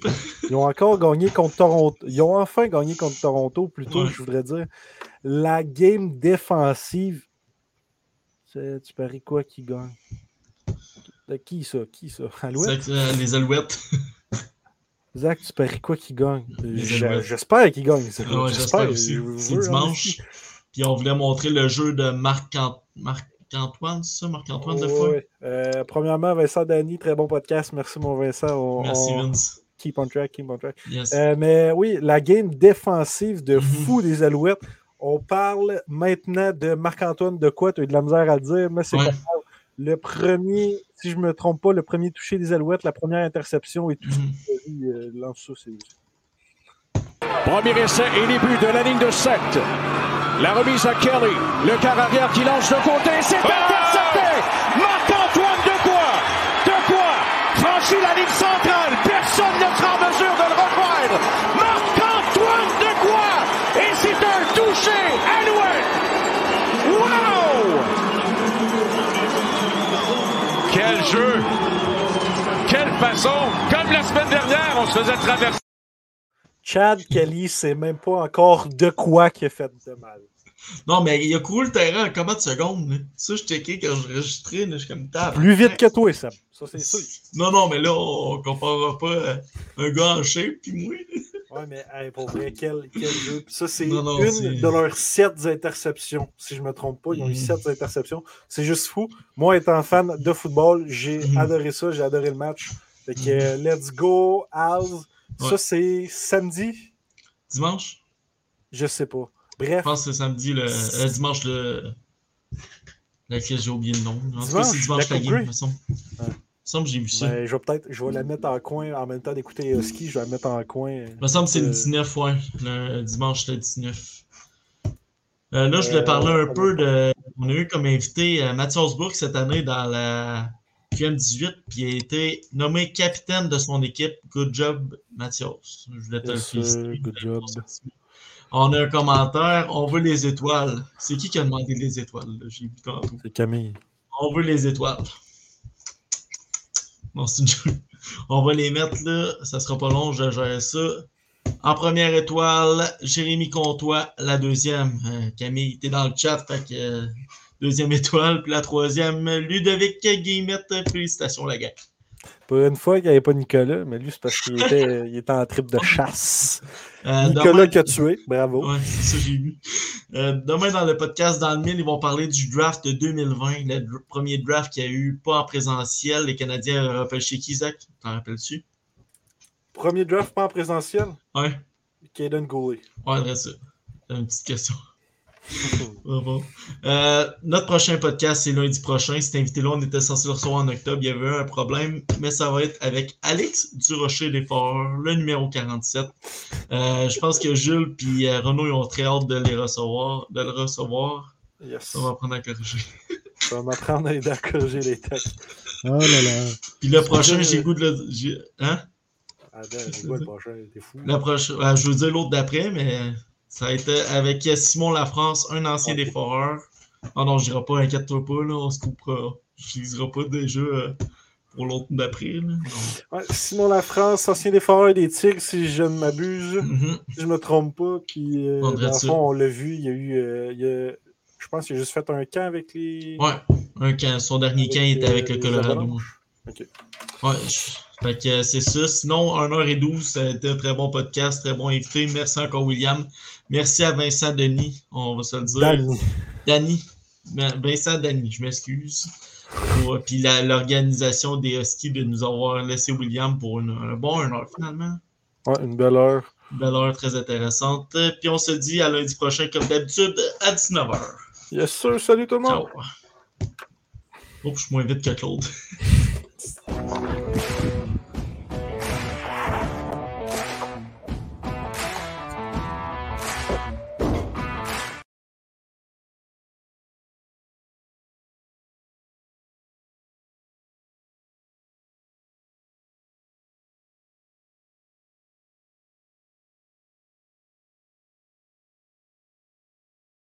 ils ont encore gagné contre Toronto. Ils ont enfin gagné contre Toronto, plutôt, Ouais. je voudrais dire. La game défensive, tu paries quoi qui gagne? De qui ça? Qui ça? Euh, les Alouettes. Zach, tu paries quoi qui gagne? Alouettes. J'espère qu'il gagne. c'est- ouais, J'espère aussi. C'est hein, dimanche. Puis on voulait montrer le jeu de Marc-Ant- Marc-Antoine, ça? Marc-Antoine de fois? ouais. Euh, premièrement, Vincent Dany, très bon podcast. Merci, mon Vincent. On- Merci, on- Vince. Keep on track, keep on track. Yes. Euh, mais oui, la game défensive de Mhm. fou des Alouettes. On parle maintenant de Marc-Antoine de quoi? Tu as eu de la misère à le dire, mais c'est Ouais. pas grave. Le premier, si je me trompe pas, le premier touché des Alouettes, la première interception et tout Mhm. ça. Euh, lance ça, c'est. Premier essai et début de la ligne de 7. La remise à Kelly. Le quart arrière qui lance de côté. C'est intercepté. Marc-Antoine de quoi? De quoi? Franchit la ligne centrale. Personne ne sera en mesure de le rejoindre. Marc-Antoine de quoi? Et c'est un touché. Alouette. Wow! Quel jeu! Quelle façon! Comme la semaine dernière, on se faisait traverser. Chad Kelly, c'est même pas encore de quoi qui a fait de mal. Non, mais il a couru le terrain en combien de secondes? Ça, je checkais quand je registrais, je suis comme table. Plus vite que toi, Sam. Ça, c'est sûr. Non, non, mais là, on comparera pas euh, un gars en shape puis moi. Ouais, mais hey, pour vrai, quel, quel jeu. Puis ça, c'est une de leurs sept interceptions. Si je ne me trompe pas, ils ont eu Mhm. sept interceptions. C'est juste fou. Moi, étant fan de football, j'ai Mhm. adoré ça. J'ai adoré le match. Fait que euh, let's go, Ça, c'est samedi? Dimanche? Je sais pas. Je Bref, pense que c'est samedi, le euh, dimanche, le. Lequel j'ai oublié le nom. En tout cas, Dimanche, c'est dimanche? la game, de toute façon. Il me semble que j'ai vu ça. ben, je vais peut-être je vais la mettre en coin en même temps d'écouter Husky. Je vais la mettre en coin. Il me semble que c'est le Euh, 19, ouais. Le dimanche, le 19. Euh, là, je voulais Euh, parler un peu de. On a eu comme invité euh, Mathias Bourg cette année dans la QM18, puis il a été nommé capitaine de son équipe. Good job, Mathias. Je voulais te le Yes, féliciter. Good job. On a un commentaire. On veut les étoiles. C'est qui qui a demandé les étoiles? J'ai vu tantôt. C'est Camille. On veut les étoiles. Non, c'est une joke. On va les mettre là. Ça sera pas long, je gère ça. En première étoile, Jérémy Comtois. La deuxième, euh, Camille, t'es dans le chat. Fait que, euh, deuxième étoile. Puis la troisième, Ludovic Guillemette. Félicitations, la gang. Pour une fois qu'il n'y avait pas Nicolas, mais lui, c'est parce qu'il était, il était en trip de chasse. Euh, Nicolas qui a tué, bravo. Ouais, c'est ça, j'ai vu. Euh, demain, dans le podcast Dans le Mille, ils vont parler du draft de 2020, le dr- premier draft qu'il y a eu, pas en présentiel. Les Canadiens rappellent chez Kizak. T'en rappelles-tu? Premier draft pas en présentiel, Ouais, Caden Goulet. ouais, c'est ça. Une petite question. Euh, notre prochain podcast, c'est lundi prochain. Cet invité-là, on était censé le recevoir en octobre. Il y avait eu un problème, mais ça va être avec Alex Durocher Desforeurs, le numéro 47. Euh, je pense que Jules et Renaud ils ont très hâte de les recevoir, de le recevoir. Yes. Ça va apprendre à corriger. Ça va m'apprendre à aider à corriger les textes. Oh là là. Puis le prochain, j'ai le goût de le. Hein? C'est quoi le prochain? T'es fou. Le prochain, euh, je veux dire l'autre d'après, mais ça a été avec Simon Lafrance, un ancien des foreurs. Oh non, je dirai pas, inquiète-toi pas, là, on se coupera. Je ne pas déjà euh, pour l'autre d'après. Ouais, Simon Lafrance, ancien défenseur des Tigres, si je ne m'abuse, Mhm. si je me trompe pas. Puis, euh, On dans le fond, on l'a vu, il y a eu. euh, il y a- je pense qu'il a juste fait un camp avec les. Ouais, un camp- son dernier Avec, camp était avec le Colorado. Ok. Ouais, je- fait que c'est ça. Sinon, 1h12, ça a été un très bon podcast, très bon invité. Merci encore, William. Merci à Vincent Denis, on va se le dire. Danny. Ben- Vincent Danny, je m'excuse. Pour- euh, Puis l'organisation des Huskies de nous avoir laissé William pour une, un bon 1 heure finalement. Ouais, une belle heure. Une belle heure très intéressante. Puis on se dit à lundi prochain, comme d'habitude, à 19h. Yes, sir. Salut tout le monde. Ciao. Oh, je suis moins vite que Claude.